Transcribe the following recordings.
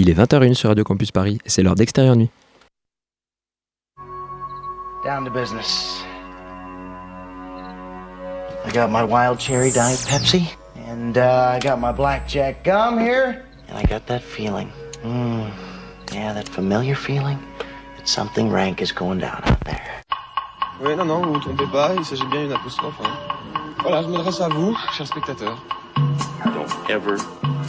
Il est 20h01 sur Radio Campus Paris et c'est l'heure d'extérieur nuit. Down to business. I got my wild cherry diet Pepsi, and uh, I got my blackjack gum here, and I got that feeling. Mm, yeah, that familiar feeling that something rank is going down out there. Oui, non, non, vous vous trompez pas, il s'agit bien d'une apostrophe. Hein. Voilà, je m'adresse à vous, chers spectateurs. Don't ever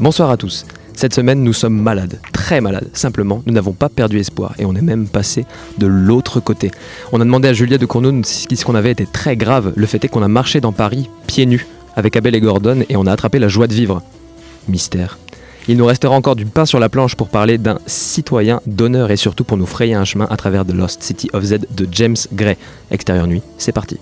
Bonsoir à tous. Cette semaine, nous sommes malades, très malades. Simplement, nous n'avons pas perdu espoir et on est même passé de l'autre côté. On a demandé à Julia de Cournot si ce qu'on avait été très grave. Le fait est qu'on a marché dans Paris, pieds nus, avec Abel et Gordon et on a attrapé la joie de vivre. Mystère. Il nous restera encore du pain sur la planche pour parler d'un citoyen d'honneur et surtout pour nous frayer un chemin à travers The Lost City of Z de James Gray. Extérieur nuit, c'est parti.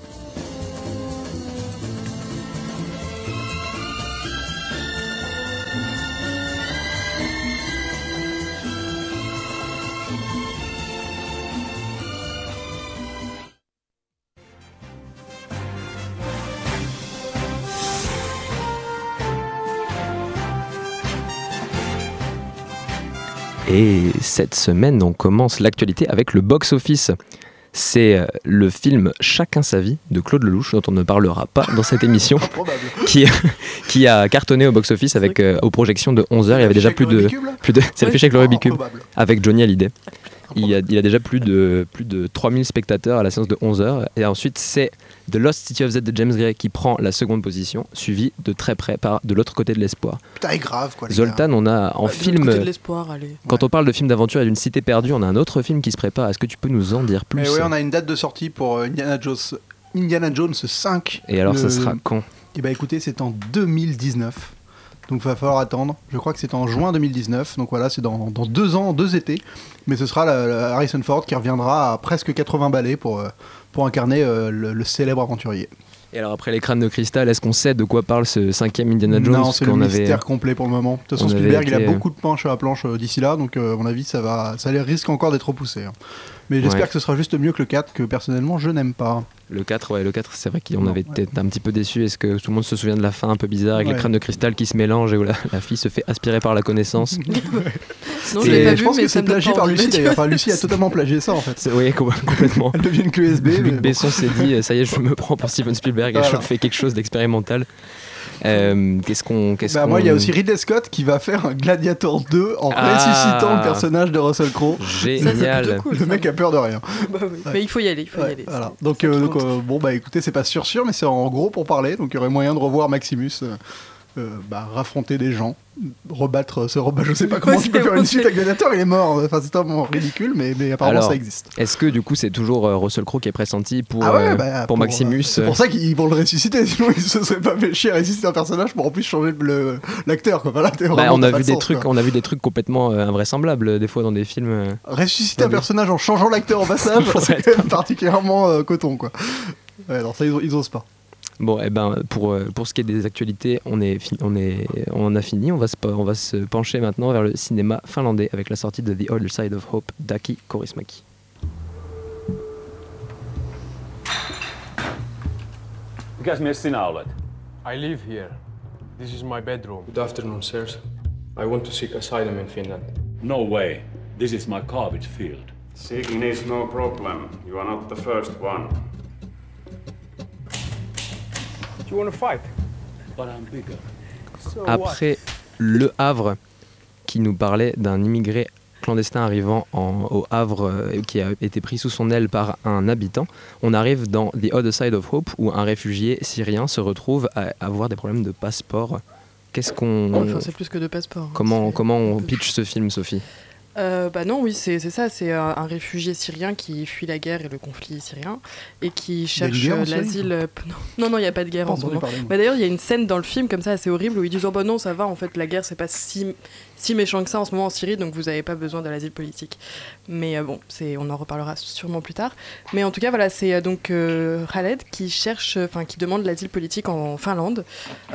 Et cette semaine, on commence l'actualité avec le box-office. C'est euh, le film Chacun sa vie de Claude Lelouch, dont on ne parlera pas dans cette émission, qui, qui a cartonné au box-office avec euh, aux projections de 11h. Il y avait déjà plus de, plus de c'est l'affiche avec le Rubik's Cube, avec Johnny Hallyday. Il y, a, il y a déjà plus de, plus de 3000 spectateurs à la séance de 11h. Et ensuite, c'est The Lost City of Z de James Gray qui prend la seconde position, suivi de très près par De l'autre côté de l'espoir. Putain, il grave quoi. les gars. Zoltan, on a en de film. l'autre côté de l'espoir, allez. Quand on parle de film d'aventure et d'une cité perdue, on a un autre film qui se prépare. Est-ce que tu peux nous en dire plus? Eh oui, on a une date de sortie pour euh, Indiana Jones, Indiana Jones 5. Et alors, ça sera quand? Eh bah écoutez, c'est en 2019. Donc va falloir attendre. Je crois que c'est en juin 2019. Donc voilà, c'est dans, dans deux ans, deux étés. Mais ce sera la- la Harrison Ford qui reviendra à presque 80 balais pour, euh, pour incarner euh, le, le célèbre aventurier. Et alors, après les crânes de cristal, est-ce qu'on sait de quoi parle ce cinquième Indiana Jones non, c'est le avait- mystère complet pour le moment. De toute façon, Spielberg, il a euh, beaucoup de pain sur la planche euh, d'ici là. Donc euh, à mon avis, ça, va, ça risque encore d'être repoussé. hein. Mais j'espère Ouais. que ce sera juste mieux que le 4, que personnellement, je n'aime pas. Le 4, ouais, le 4, c'est vrai qu'on avait ouais. été un petit peu déçus. Est-ce que tout le monde se souvient de la fin un peu bizarre avec Ouais. les crânes de cristal qui se mélangent et où la, la fille se fait aspirer par la connaissance Non, je pas je vu, pense mais que c'est plagié par Lucie le d'ailleurs. Enfin, Lucie a totalement plagié ça en fait. Oui, com- complètement. Elle devient une mais Luc bon. Besson s'est dit ça y est, je me prends pour Steven Spielberg et je fais quelque chose d'expérimental. Euh, qu'est-ce qu'on. Qu'est-ce Bah, qu'on- moi, il y a aussi Ridley Scott qui va faire un Gladiator 2 en Ah. ressuscitant le personnage de Russell Crowe. Génial. cool. Le ça. mec a peur de rien. Bah oui. Mais il faut y aller, il faut y aller. voilà. Donc, euh, donc, euh, bon, bah écoutez, c'est pas sûr sûr, mais c'est en gros pour parler. Donc, il y aurait moyen de revoir Maximus bah, raffronter des gens, rebattre, se rebattre. Je sais pas comment tu peux faire une suite à Gladiator, il est mort. Enfin, c'est tellement ridicule, mais, mais apparemment Alors, ça existe. Est-ce que du coup c'est toujours euh, Russell Crowe qui est pressenti pour, Ah ouais, euh, bah, pour, Maximus euh, C'est euh, pour ça qu'ils vont le ressusciter, sinon ils se seraient pas fait chier à ressusciter un personnage pour en plus changer le- l'acteur. Voilà, bah, on, a vu de des sens, trucs, quoi. on a vu des trucs complètement euh, invraisemblables euh, des fois dans des films. euh. Ressusciter un personnage en changeant l'acteur en passage, c'est quand même particulièrement euh, coton, quoi. Ouais, alors ça, ils, ils osent pas. Bon, et ben pour, euh, pour ce qui est des actualités, on, est fi- on, est, on en a fini. On va, se, on va se pencher maintenant vers le cinéma finlandais avec la sortie de The Other Side of Hope d'Aki Kaurismäki. Mikäs mies sinä olet? I live here. This is my bedroom. Good afternoon, sirs. I want to seek asylum in Finland. No way. This is my garbage field. Seeking is no problem. You are not the first one. Après Le Havre, qui nous parlait d'un immigré clandestin arrivant en- au Havre euh, qui a été pris sous son aile par un habitant, on arrive dans The Other Side of Hope où un réfugié syrien se retrouve à avoir des problèmes de passeport. Qu'est-ce qu'on. Enfin, c'est plus que de passeport. hein. Comment, comment on pitch ce film, Sophie? Euh, bah non, oui, c'est ça. C'est un, un réfugié syrien qui fuit la guerre et le conflit syrien et qui cherche euh, l'asile. euh, non, non, il n'y a pas de guerre en ce moment. Bah, D'ailleurs, il y a une scène dans le film comme ça assez horrible où ils disent oh bah non, ça va. En fait, la guerre c'est pas si si méchant que ça en ce moment en Syrie, donc vous n'avez pas besoin de l'asile politique. Mais euh, bon, c'est on en reparlera sûrement plus tard. Mais en tout cas, voilà, c'est euh, donc euh, Khaled qui cherche, enfin qui demande l'asile politique en Finlande.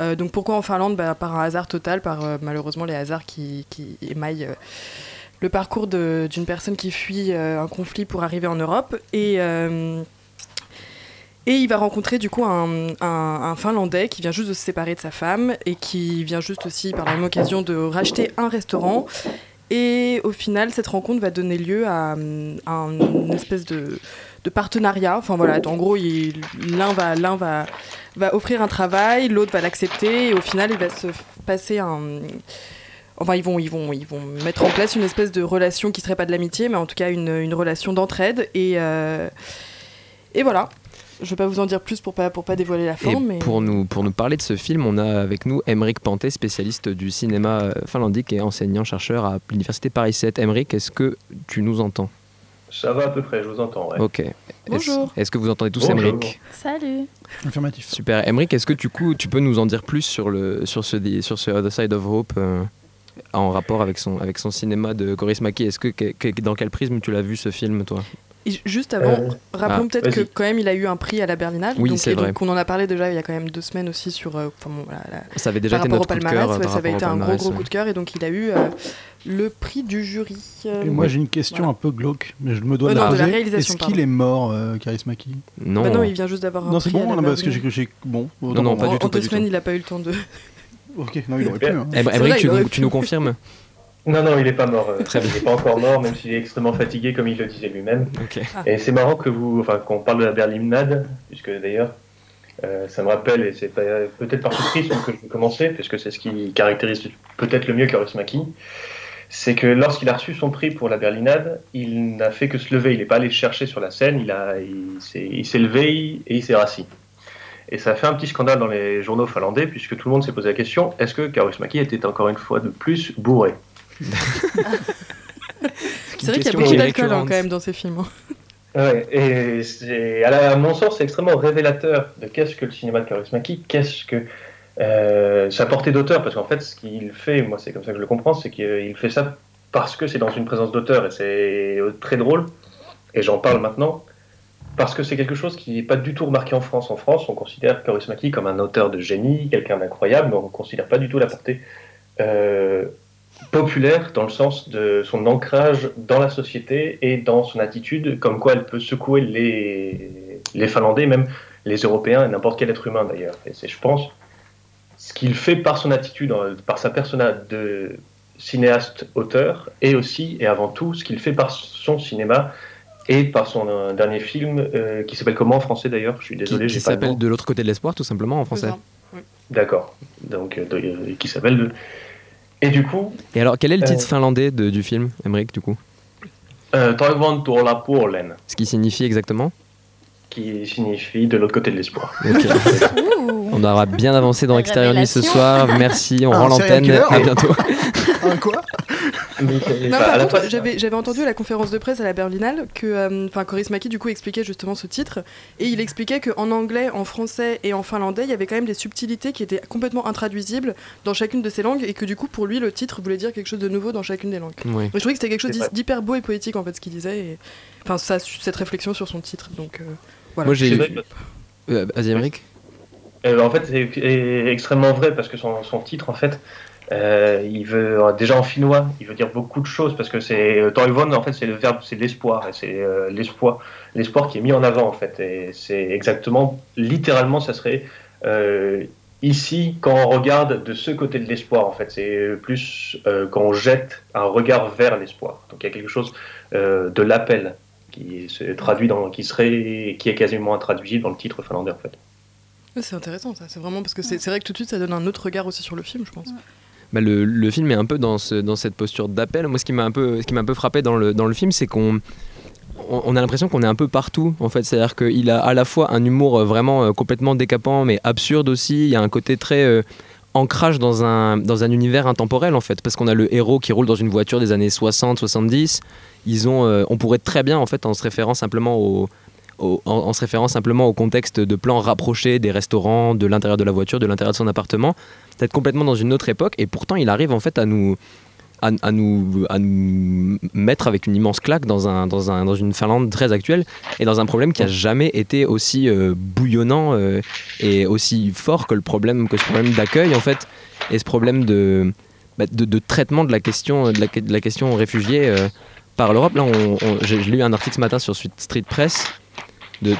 Euh, donc pourquoi en Finlande? Bah, Par un hasard total, par euh, malheureusement les hasards qui, qui émaillent euh, le parcours d'une personne qui fuit euh, un conflit pour arriver en Europe. Et, euh, et il va rencontrer du coup un, Finlandais qui vient juste de se séparer de sa femme et qui vient juste aussi par la même occasion de racheter un restaurant. Et au final, cette rencontre va donner lieu à, une espèce de, de partenariat. Enfin voilà, en gros, l'un va, l'un va, va offrir un travail, l'autre va l'accepter, et au final, il va se passer un. Enfin, ils vont, ils, vont, ils vont mettre en place une espèce de relation qui serait pas de l'amitié, mais en tout cas une, une relation d'entraide. Et, euh, et voilà. Je vais pas vous en dire plus pour pas, pour pas dévoiler la Et mais. pour, nous, pour nous parler de ce film, on a avec nous Emeric Panté, spécialiste du cinéma euh, finlandais et enseignant-chercheur à l'université Paris 7. Emeric, est-ce que tu nous entends? Ça va à peu près, je vous entends. Ouais. Ok. Est-ce- Bonjour. Est-ce que vous entendez tous Bonjour. Emeric Salut. Affirmatif. Super. Emeric, est-ce que du coup, tu peux nous en dire plus sur, le, sur, ce, sur ce Other Side of Hope euh, en rapport avec son, avec son cinéma de Coris Maki Est-ce que, que- que- dans quel prisme tu l'as vu ce film, toi? Et Juste avant, Euh, rappelons ah, peut-être que quand même il a eu un prix à la Berlinale. Oui, donc, c'est et donc vrai. on en a parlé déjà il y a quand même deux semaines aussi sur. euh, enfin, bon, voilà, la- Ça avait déjà été notre coup de palmarès, cœur. ouais, par ça avait été un gros palmarès, gros ouais. coup de cœur et donc il a eu euh, le prix du jury. euh, Et moi j'ai une question un peu glauque, mais je me dois Euh, de non, la de la poser. réalisation, Est-ce qu'il est mort, euh, Charismaki Non, Bah non, il vient juste d'avoir un Non, c'est prix. bon, non, parce que j'ai bon. Non, non, pas du tout, en pas deux semaines, il a pas eu le temps de. Ok, non, il aurait pu. hein. Emeric, vrai, tu, nous, pu. tu nous confirmes Non, non, il n'est pas mort. euh, Très bien. Il n'est pas encore mort, même s'il est extrêmement fatigué, comme il le disait lui-même. Ok. Et c'est marrant que vous, enfin, qu'on parle de la Berlinade, puisque d'ailleurs, euh, ça me rappelle, et c'est peut-être par ce prisme que je vais commencer, puisque c'est ce qui caractérise peut-être le mieux Kaurismäki, c'est que lorsqu'il a reçu son prix pour la Berlinade, il n'a fait que se lever. Il n'est pas allé chercher sur la scène, il, a, il, s'est, il s'est levé et il s'est rassis. Et ça a fait un petit scandale dans les journaux finlandais, puisque tout le monde s'est posé la question est-ce que Kaurismäki était encore une fois de plus bourré? C'est vrai qu'il y a beaucoup d'alcool hein, quand même dans ces films. hein. Ouais, et c'est, à, la- à mon sens, c'est extrêmement révélateur de qu'est-ce que le cinéma de Kaurismäki, qu'est-ce que euh, sa portée d'auteur, parce qu'en fait, ce qu'il fait, moi c'est comme ça que je le comprends, c'est qu'il fait ça parce que c'est dans une présence d'auteur, et c'est euh, très drôle, et j'en parle maintenant, parce que c'est quelque chose qui n'est pas du tout remarqué en France. En France, on considère Kaurismäki comme un auteur de génie, quelqu'un d'incroyable, mais on ne considère pas du tout la portée euh, populaire dans le sens de son ancrage dans la société et dans son attitude, comme quoi elle peut secouer les, les Finlandais, même les Européens et n'importe quel être humain d'ailleurs. Et c'est, je pense, ce qu'il fait par son attitude, par sa persona de cinéaste-auteur, et aussi et avant tout ce qu'il fait par son cinéma et par son euh, dernier film euh, qui s'appelle comment en français d'ailleurs Je suis Qui, désolé, qui le s'appelle. De l'autre côté de l'espoir, tout simplement en français. D'accord. Donc euh, de- qui s'appelle de- Et du coup, Et alors, quel est le titre Euh. finlandais de- du film, Emeric, du coup? Euh, Ce qui signifie exactement? Qui signifie de l'autre côté de l'espoir. Ok. Ouh. On aura bien avancé dans Extérieur Nuit ce soir. Merci, on rend l'antenne. À bientôt. Un quoi? Non, bah, contre, j'avais, j'avais entendu à la conférence de presse à la Berlinale que euh, enfin Coris Maki du coup expliquait justement ce titre et il expliquait qu'en anglais, en français et en finlandais, il y avait quand même des subtilités qui étaient complètement intraduisibles dans chacune de ces langues et que du coup pour lui le titre voulait dire quelque chose de nouveau dans chacune des langues. Je trouvais que c'était quelque chose d'hyper beau et poétique en fait ce qu'il disait et enfin ça, cette réflexion sur son titre donc euh, voilà. Moi, j'ai. Euh, Vas-y, Emeric. Euh, en fait, c'est est extrêmement vrai parce que son, son titre, en fait, euh, il veut déjà en finnois, il veut dire beaucoup de choses parce que c'est euh, Toivon, en fait, c'est le verbe, c'est l'espoir et c'est euh, l'espoir, l'espoir qui est mis en avant en fait. Et c'est exactement, littéralement, ça serait euh, ici quand on regarde de ce côté de l'espoir en fait. C'est plus euh, quand on jette un regard vers l'espoir. Donc il y a quelque chose euh, de l'appel qui se traduit dans, qui serait, qui est quasiment intraduisible dans le titre finlandais en fait. C'est intéressant ça, c'est vraiment parce que c'est, c'est vrai que tout de suite ça donne un autre regard aussi sur le film je pense. Bah, le, film est un peu dans, ce, dans cette posture d'appel. Moi, ce qui m'a un peu, frappé dans le, film, c'est qu'on on a l'impression qu'on est un peu partout en fait. C'est-à-dire qu'il a à la fois un humour euh, vraiment euh, complètement décapant, mais absurde aussi. Il y a un côté très euh, ancrage dans un, univers intemporel en fait parce qu'on a le héros qui roule dans une voiture des années 60 70 ils ont euh, on pourrait très bien en fait en se référant simplement au, en, se référant simplement au contexte de plans rapprochés des restaurants de l'intérieur de la voiture de l'intérieur de son appartement peut-être complètement dans une autre époque et pourtant il arrive en fait à nous à, nous, à nous mettre avec une immense claque dans, un, dans, un, dans une Finlande très actuelle et dans un problème qui a jamais été aussi euh, bouillonnant euh, et aussi fort que le problème que ce problème d'accueil en fait et ce problème de, bah, de, traitement de la question de la, question réfugiée euh, par l'Europe. Là, j'ai lu un article ce matin sur Street Press de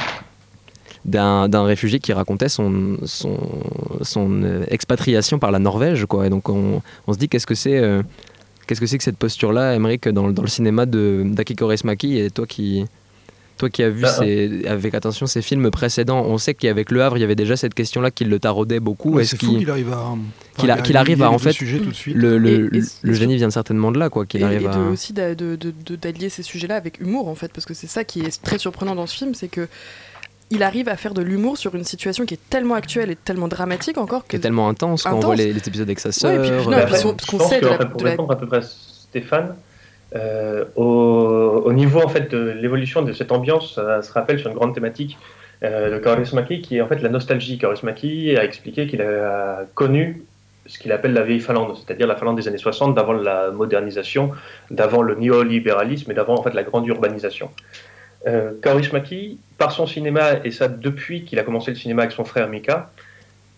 d'un réfugié qui racontait son, son, euh, expatriation par la Norvège. Quoi. Et donc on, on se dit qu'est-ce que c'est euh, qu'est-ce que que cette posture-là, Emmerich, dans, dans le cinéma d'Aki Kaurismäki et toi qui, toi qui as vu Bah, ces- avec attention ces films précédents, on sait qu'avec Le Havre, il y avait déjà cette question-là qui le taraudait beaucoup. Ouais, Est-ce c'est qu'il arrive à- qu'il arrive à en fait sujets tout de suite. le, le, Et- et- le- et le génie vient certainement de là quoi qu'il et, arrive et à aussi d'a- de- de- de- d'allier ces sujets-là avec humour en fait, parce que c'est ça qui est très surprenant dans ce film, c'est que il arrive à faire de l'humour sur une situation qui est tellement actuelle et tellement dramatique encore qui est tellement intense quand on voit Intense. les, les épisodes avec sa Ouais, sœur. et puis- puis non, euh, et puis son- je parce qu'on sait que, de la- pour de la- répondre à peu près à Stéphane, euh, au, au niveau en fait de l'évolution de cette ambiance, ça se rappelle sur une grande thématique euh, de Kaurismäki, qui est en fait la nostalgie. Kaurismäki a expliqué qu'il a connu ce qu'il appelle la vieille Finlande, c'est-à-dire la Finlande des années 60, d'avant la modernisation, d'avant le néolibéralisme et d'avant en fait la grande urbanisation. Euh, Kaurismäki, par son cinéma, et ça depuis qu'il a commencé le cinéma avec son frère Mika,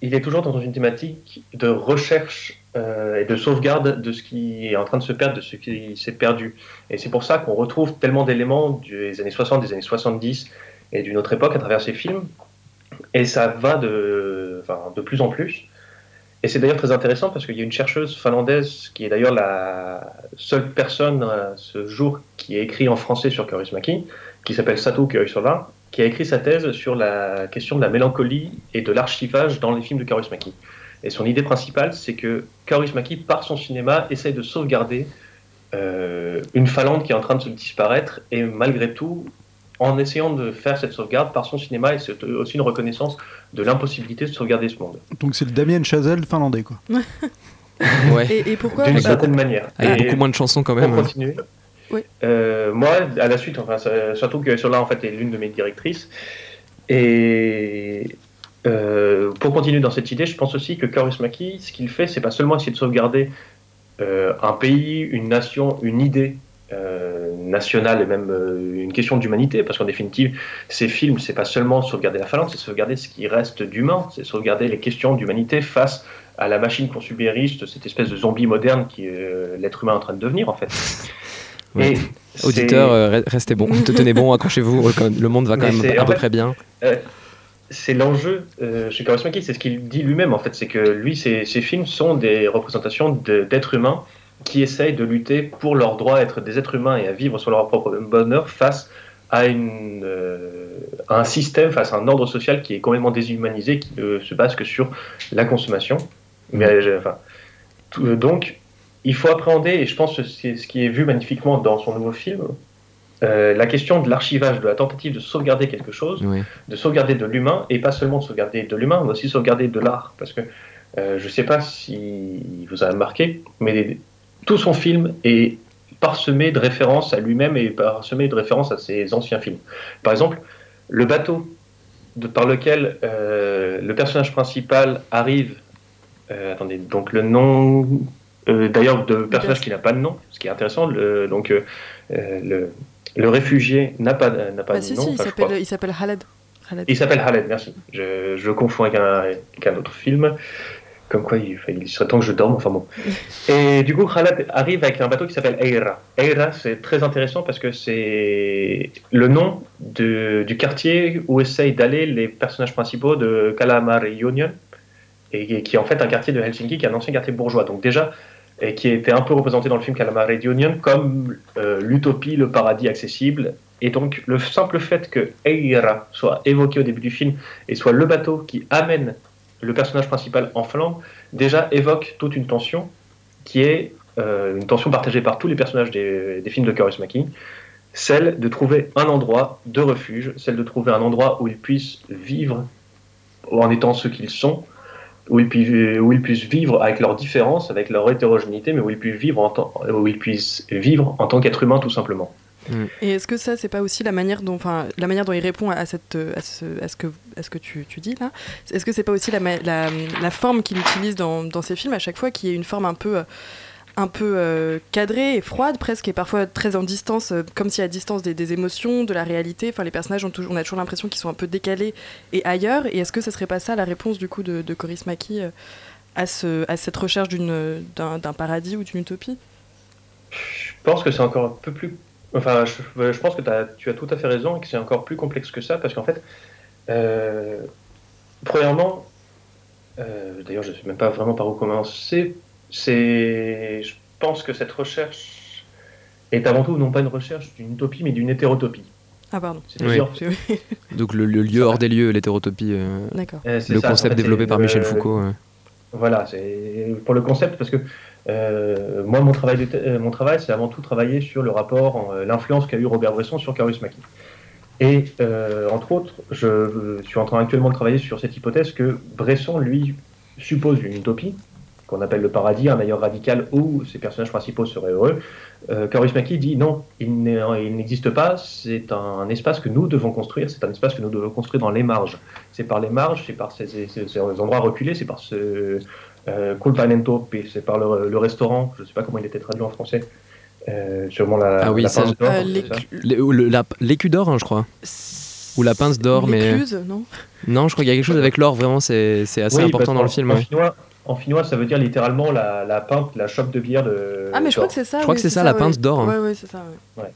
il est toujours dans une thématique de recherche euh, et de sauvegarde de ce qui est en train de se perdre, de ce qui s'est perdu. Et c'est pour ça qu'on retrouve tellement d'éléments des années 60, des années 70 et d'une autre époque à travers ces films. Et ça va de, enfin, de plus en plus. Et c'est d'ailleurs très intéressant parce qu'il y a une chercheuse finlandaise qui est d'ailleurs la seule personne à ce jour qui a écrit en français sur Kaurismäki, qui s'appelle Satu Koivistola, qui a écrit sa thèse sur la question de la mélancolie et de l'archivage dans les films de Kaurismäki. Et son idée principale, c'est que Kaurismäki, par son cinéma, essaye de sauvegarder euh, une Finlande qui est en train de se disparaître, et malgré tout, en essayant de faire cette sauvegarde par son cinéma, et c'est aussi une reconnaissance de l'impossibilité de sauvegarder ce monde. Donc c'est le Damien Chazelle finlandais quoi. Ouais. Et, et pourquoi D'une bah, certaine manière. Avec Et beaucoup moins de chansons quand même. Pour continuer. Oui. Euh, moi, à la suite, enfin, surtout que Sola en fait est l'une de mes directrices. Et euh, pour continuer dans cette idée, je pense aussi que Kaurismäki, ce qu'il fait, c'est pas seulement essayer de sauvegarder euh, un pays, une nation, une idée euh, nationale et même une question d'humanité, parce qu'en définitive, ces films, c'est pas seulement sauvegarder la Finlande, c'est sauvegarder ce qui reste d'humain, c'est sauvegarder les questions d'humanité face à la machine consumériste, cette espèce de zombie moderne qui est l'être humain en train de devenir en fait. Ouais. Et Auditeurs, re- restez bons, te tenez bon, accrochez-vous, le monde va quand Mais même à peu près bien. C'est l'enjeu euh, chez c'est ce qu'il dit lui-même en fait, c'est que lui, ses, ses films sont des représentations d'êtres humains qui essayent de lutter pour leur droit à être des êtres humains et à vivre sur leur propre bonheur face euh, à un système, face à un ordre social qui est complètement déshumanisé, qui ne se base que sur la consommation. Mais, euh, euh, donc, il faut appréhender, et je pense que c'est ce qui est vu magnifiquement dans son nouveau film, euh, la question de l'archivage, de la tentative de sauvegarder quelque chose, Oui. de sauvegarder de l'humain, et pas seulement de sauvegarder de l'humain, mais aussi sauvegarder de l'art. Parce que euh, je ne sais pas si vous avez remarqué, mais tout son film est parsemé de références à lui-même et parsemé de références à ses anciens films. Par exemple, le bateau de- par lequel euh, le personnage principal arrive, euh, attendez, donc le nom, euh, d'ailleurs, de personnage qui n'a pas de nom, ce qui est intéressant, le, donc le, le réfugié n'a pas, n'a pas bah, de si, nom. si, il enfin, s'appelle, il s'appelle Khaled. Il s'appelle Khaled, merci. Je, je le confonds avec un, avec un autre film. Comme quoi, il serait temps que je dorme, enfin bon. Et du coup, Khaled arrive avec un bateau qui s'appelle Eira. Eira, c'est très intéressant parce que c'est le nom de- du quartier où essayent d'aller les personnages principaux de Calamari Union, et, et qui est en fait un quartier de Helsinki, qui est un ancien quartier bourgeois. Donc déjà, et qui était un peu représenté dans le film Calamari Union comme euh, l'utopie, le paradis accessible. Et donc, le simple fait que Eira soit évoqué au début du film et soit le bateau qui amène le personnage principal en flamme, déjà évoque toute une tension qui est euh, une tension partagée par tous les personnages des, films de Kaurismäki, celle de trouver un endroit de refuge, celle de trouver un endroit où ils puissent vivre en étant ce qu'ils sont, où ils, puissent, où ils puissent vivre avec leurs différences, avec leur hétérogénéité, mais où ils puissent vivre en tant, où ils puissent vivre en tant qu'être humain tout simplement. Et est-ce que ça, c'est pas aussi la manière dont, enfin, la manière dont il répond à cette, à ce, à ce que, à ce que tu, tu dis là? Est-ce que c'est pas aussi la, ma- la, la forme qu'il utilise dans, dans ses films à chaque fois, qui est une forme un peu, euh, un peu euh, cadrée et froide presque, et parfois très en distance, euh, comme si à distance des, émotions, de la réalité. Enfin, les personnages ont toujours, on a toujours l'impression qu'ils sont un peu décalés et ailleurs. Et est-ce que ça serait pas ça la réponse du coup de, de Coris Maki euh, à, ce, à cette recherche d'une, d'un, paradis ou d'une utopie? Je pense que c'est encore un peu plus. Enfin, je, pense que tu as tout à fait raison et que c'est encore plus complexe que ça parce qu'en fait, euh, premièrement, d'ailleurs, je ne sais même pas vraiment par où commencer. C'est, je pense que cette recherche est avant tout non pas une recherche d'une utopie mais d'une hétérotopie. Ah pardon. Oui. Donc le, le lieu hors des lieux, l'hétérotopie, euh, D'accord. Euh, c'est le ça, en concept fait, développé par le- Michel Foucault. Voilà, c'est pour le concept parce que euh, moi mon travail, de euh, mon travail c'est avant tout travailler sur le rapport, en, euh, l'influence qu'a eu Robert Bresson sur Carus Maki. Et euh, entre autres, je, je suis en train actuellement de travailler sur cette hypothèse que Bresson lui suppose une utopie qu'on appelle le paradis, un ailleurs radical où ses personnages principaux seraient heureux. Euh, Maki dit non, il n'existe pas, c'est un espace que nous devons construire, c'est un espace que nous devons construire dans les marges. C'est par les marges, c'est par ces, ces- ces endroits reculés, c'est par ce euh, c'est par le, le restaurant, je ne sais pas comment il était traduit en français, euh, sûrement la, Ah oui, la pince d'or, Euh, l'écu- d'or, hein, je crois. Ou la pince d'or, mais. L'écluse, non? Non, je crois qu'il y a quelque chose avec l'or, vraiment, c'est assez Oui, important dans le film. En, ouais. finnois, en finnois, ça veut dire littéralement la, la pinte, la chope de bière de. Ah, mais je crois d'or. que c'est ça. Je crois oui, que c'est ça, la pince d'or, hein. Ouais, ouais, c'est ça. ouais. Ouais,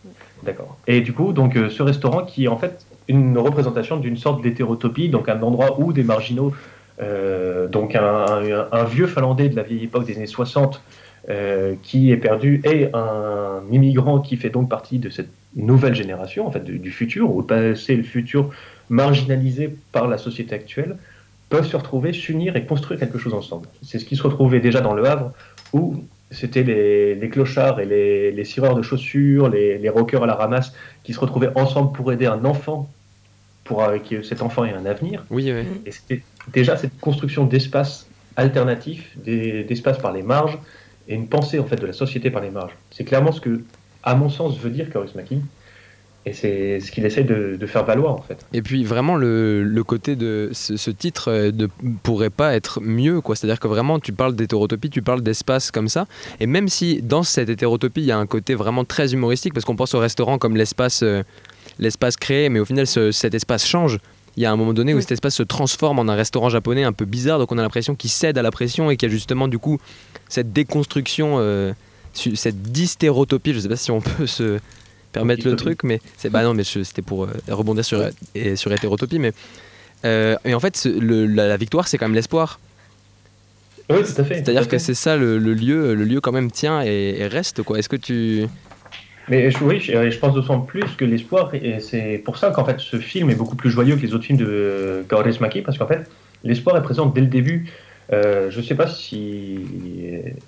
d'accord. Et du coup, donc, euh, ce restaurant qui est en fait une représentation d'une sorte d'hétérotopie, donc un endroit où des marginaux, euh, donc un, un- un vieux Finlandais de la vieille époque des années 60, euh, qui est perdu, et un immigrant qui fait donc partie de cette nouvelle génération, en fait, du, du futur, ou le passé et le futur marginalisé par la société actuelle, peuvent se retrouver, s'unir et construire quelque chose ensemble. C'est ce qui se retrouvait déjà dans Le Havre, où c'était les, les clochards et les, les cireurs de chaussures, les, les rockers à la ramasse, qui se retrouvaient ensemble pour aider un enfant, pour euh, que cet enfant ait un avenir. Oui, oui. Et c'était déjà cette construction d'espaces alternatifs, des- d'espaces par les marges, et une pensée en fait de la société par les marges. C'est clairement ce que, à mon sens, veut dire Kauris Maki, et c'est ce qu'il essaie de, de faire valoir en fait. Et puis vraiment le, le côté de ce, ce titre euh, ne pourrait pas être mieux quoi. C'est-à-dire que vraiment tu parles d'hétérotopie, tu parles d'espace comme ça. Et même si dans cette hétérotopie il y a un côté vraiment très humoristique parce qu'on pense au restaurant comme l'espace euh, l'espace créé, mais au final ce- cet espace change. Il y a un moment donné où Oui. cet espace se transforme en un restaurant japonais un peu bizarre, donc on a l'impression qu'il cède à la pression et qu'il y a justement du coup cette déconstruction, euh, cette dystéréotopie. Je sais pas si on peut se permettre le truc, mais c'est bah non, mais c'était pour euh, rebondir sur euh, et sur hétérotopie, mais euh, et en fait ce- le- la, la victoire c'est quand même l'espoir. Oui, tout à fait. C'est-à-dire que c'est ça le, le lieu, le lieu quand même tient et, et reste quoi. Est-ce que tu Mais je, oui, je, je pense d'autant plus que l'espoir, et c'est pour ça qu'en fait ce film est beaucoup plus joyeux que les autres films de Kauris Maki, parce qu'en fait l'espoir est présent dès le début. Euh, je ne sais pas si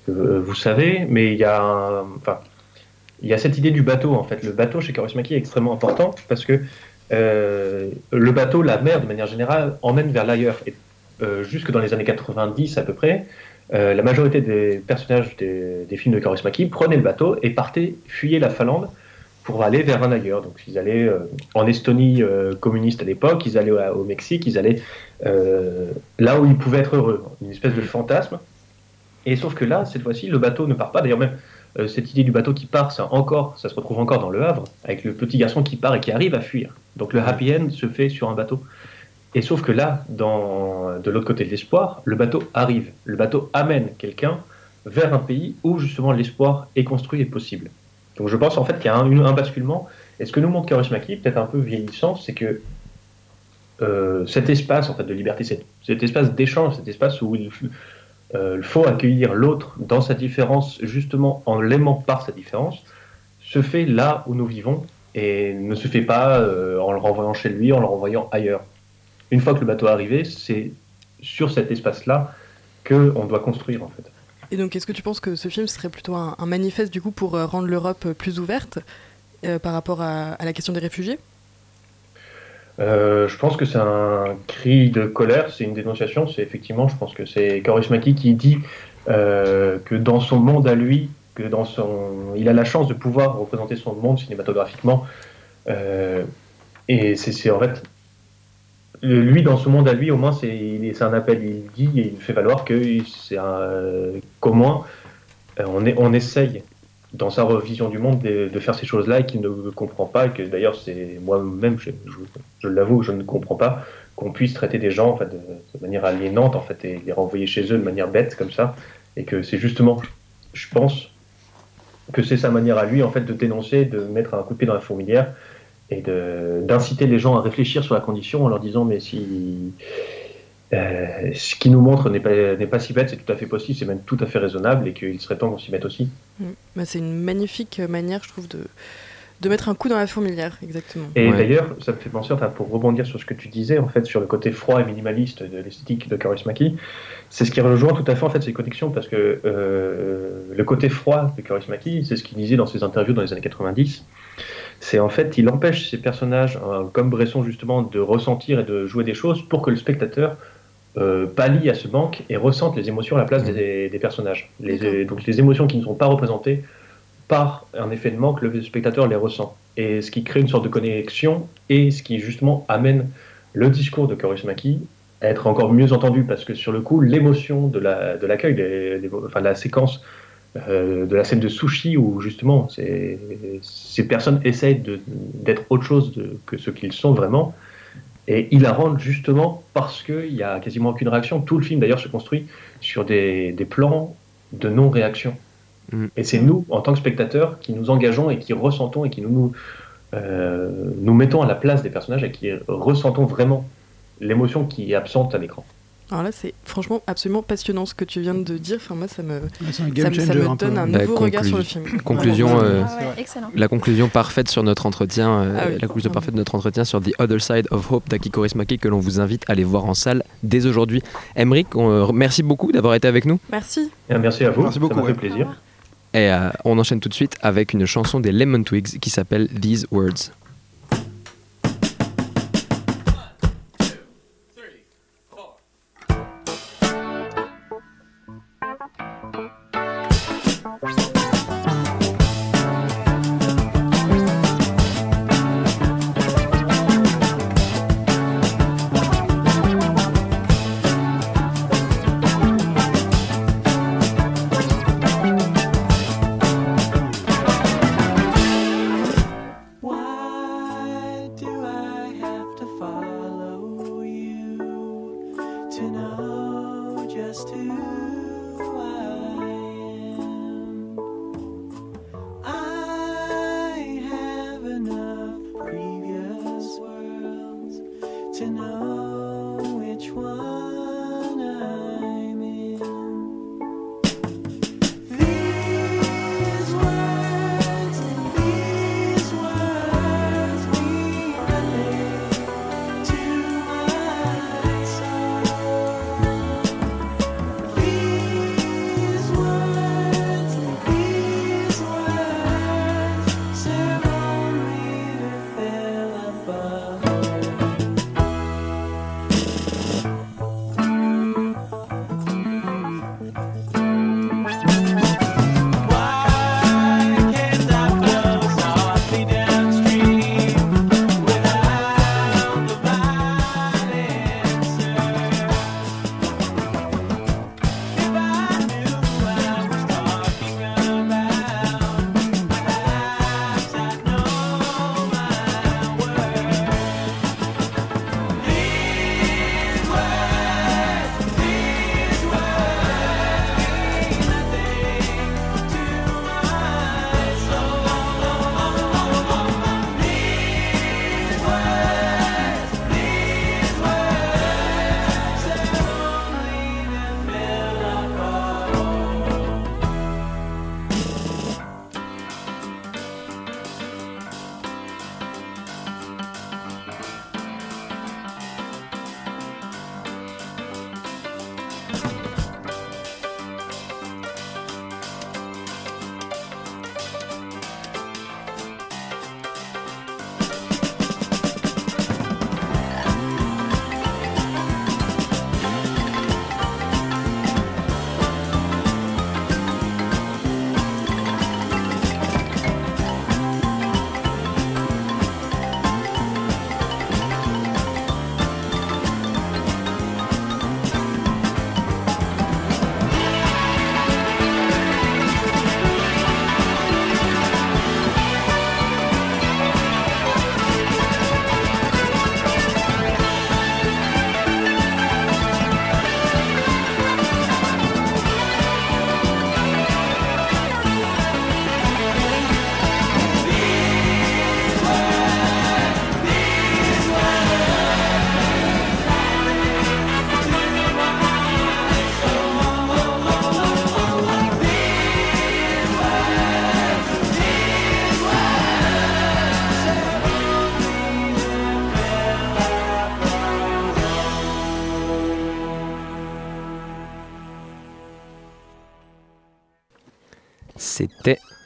euh, vous savez, mais il y a, un- enfin, il y a cette idée du bateau en fait. Le bateau chez Kauris Maki est extrêmement important parce que euh, le bateau, la mer de manière générale, emmène vers l'ailleurs. Et euh, jusque dans les années 90 à peu près, euh, la majorité des personnages des, films de Kauris Maki prenaient le bateau et partaient, fuyaient la Finlande pour aller vers un ailleurs. Donc ils allaient en Estonie communiste à l'époque, ils allaient au, au Mexique, ils allaient là où ils pouvaient être heureux, une espèce de fantasme. Et sauf que là, cette fois-ci, le bateau ne part pas. D'ailleurs même euh, cette idée du bateau qui part, ça encore, ça se retrouve encore dans le Havre, avec le petit garçon qui part et qui arrive à fuir. Donc le happy end se fait sur un bateau. Et sauf que là, dans, de l'autre côté de l'espoir, le bateau arrive. Le bateau amène quelqu'un vers un pays où justement l'espoir est construit et possible. Donc je pense en fait qu'il y a un, basculement. Et ce que nous montre Kauris Maki, peut-être un peu vieillissant, c'est que euh, cet espace en fait de liberté, cet, cet espace d'échange, cet espace où il euh, faut accueillir l'autre dans sa différence, justement en l'aimant par sa différence, se fait là où nous vivons et ne se fait pas euh, en le renvoyant chez lui, en le renvoyant ailleurs. Une fois que le bateau est arrivé, c'est sur cet espace-là qu'on doit construire en fait. Et donc, est-ce que tu penses que ce film serait plutôt un, manifeste du coup pour euh, rendre l'Europe plus ouverte par rapport à la question des réfugiés? Euh, je pense que c'est un cri de colère, c'est une dénonciation. C'est effectivement, je pense que c'est Kaurismäki qui dit euh, que dans son monde à lui, que dans son, il a la chance de pouvoir représenter son monde cinématographiquement. Euh, et c'est en fait lui dans son monde à lui, au moins c'est un appel. Il dit et il fait valoir que c'est qu'au moins on, est, on essaye dans sa vision du monde de, faire ces choses-là et qu'il ne comprend pas et que d'ailleurs c'est moi-même je, l'avoue je ne comprends pas qu'on puisse traiter des gens en fait, de, de manière aliénante en fait et les renvoyer chez eux de manière bête comme ça et que c'est justement je pense que c'est sa manière à lui en fait de dénoncer de mettre un coup de pied dans la fourmilière et d'inciter les gens à réfléchir sur la condition en leur disant mais si euh, ce qui nous montre n'est pas, n'est pas si bête, c'est tout à fait possible, c'est même tout à fait raisonnable et qu'il serait temps qu'on s'y mette aussi. Mm. Bah, c'est une magnifique manière, je trouve, de, de mettre un coup dans la fourmilière, exactement. Et d'ailleurs, ça me fait penser, enfin, pour rebondir sur ce que tu disais, en fait, sur le côté froid et minimaliste de l'esthétique de Kaurismäki, c'est ce qui rejoint tout à fait en fait ces connexions parce que euh, le côté froid de Kaurismäki, c'est ce qu'il disait dans ses interviews dans les années 90. C'est en fait, il empêche ses personnages, euh, comme Bresson justement, de ressentir et de jouer des choses pour que le spectateur euh, pallie à ce manque et ressente les émotions à la place des, des personnages. Les, donc les émotions qui ne sont pas représentées par un effet de manque, le spectateur les ressent. Et ce qui crée une sorte de connexion et ce qui justement amène le discours de Kaurismäki à être encore mieux entendu parce que sur le coup, l'émotion de la- de l'accueil, les- les- enfin, la séquence euh, de la scène de sushi où justement ces, ces personnes essayent de- d'être autre chose de- que ce qu'ils sont vraiment. Et rendent justement parce qu'il n'y a quasiment aucune réaction. Tout le film d'ailleurs se construit sur des, des plans de non-réaction. Et c'est nous, en tant que spectateurs, qui nous engageons et qui ressentons et qui nous, nous, euh, nous mettons à la place des personnages et qui ressentons vraiment l'émotion qui est absente à l'écran. Alors là, c'est franchement absolument passionnant ce que tu viens de dire. Enfin, moi, ça me, un ça me donne un Bah, nouveau regard conclu- sur le film. Conclusion, Vraiment. euh, Ah ouais, la conclusion parfaite sur notre entretien, euh, Ah oui. la conclusion parfaite de notre entretien sur The Other Side of Hope d'Aki Kaurismäki que l'on vous invite à aller voir en salle dès aujourd'hui. Emric, on, euh, merci beaucoup d'avoir été avec nous. Merci. Et merci à vous, Merci beaucoup, ça m'a ouais. fait plaisir. Et euh, on enchaîne tout de suite avec une chanson des Lemon Twigs qui s'appelle These Words.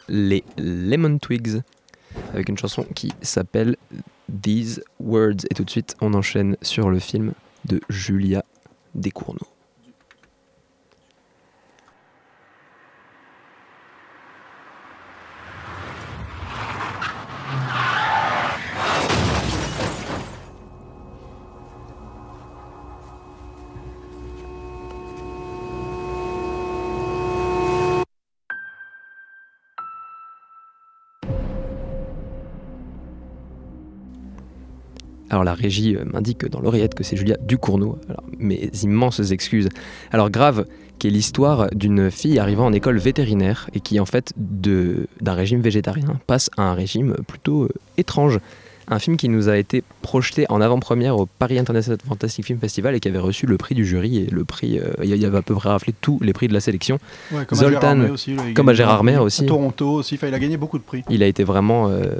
Les Lemon Twigs avec une chanson qui s'appelle These Words. Et tout de suite, on enchaîne sur le film de Julia Descournaux. Alors la régie euh, m'indique dans l'oreillette que c'est Julia Ducournau. Alors, mes immenses excuses. Alors Grave, qui est l'histoire d'une fille arrivant en école vétérinaire et qui en fait d'un régime végétarien passe à un régime plutôt euh, étrange. Un film qui nous a été projeté en avant-première au Paris International Fantastic Film Festival et qui avait reçu le prix du jury et le prix, euh, il y avait à peu près raflé tous les prix de la sélection. Ouais, comme à Gérard May aussi, comme à Gérard à. Toronto aussi, il a gagné beaucoup de prix. Il a été vraiment euh,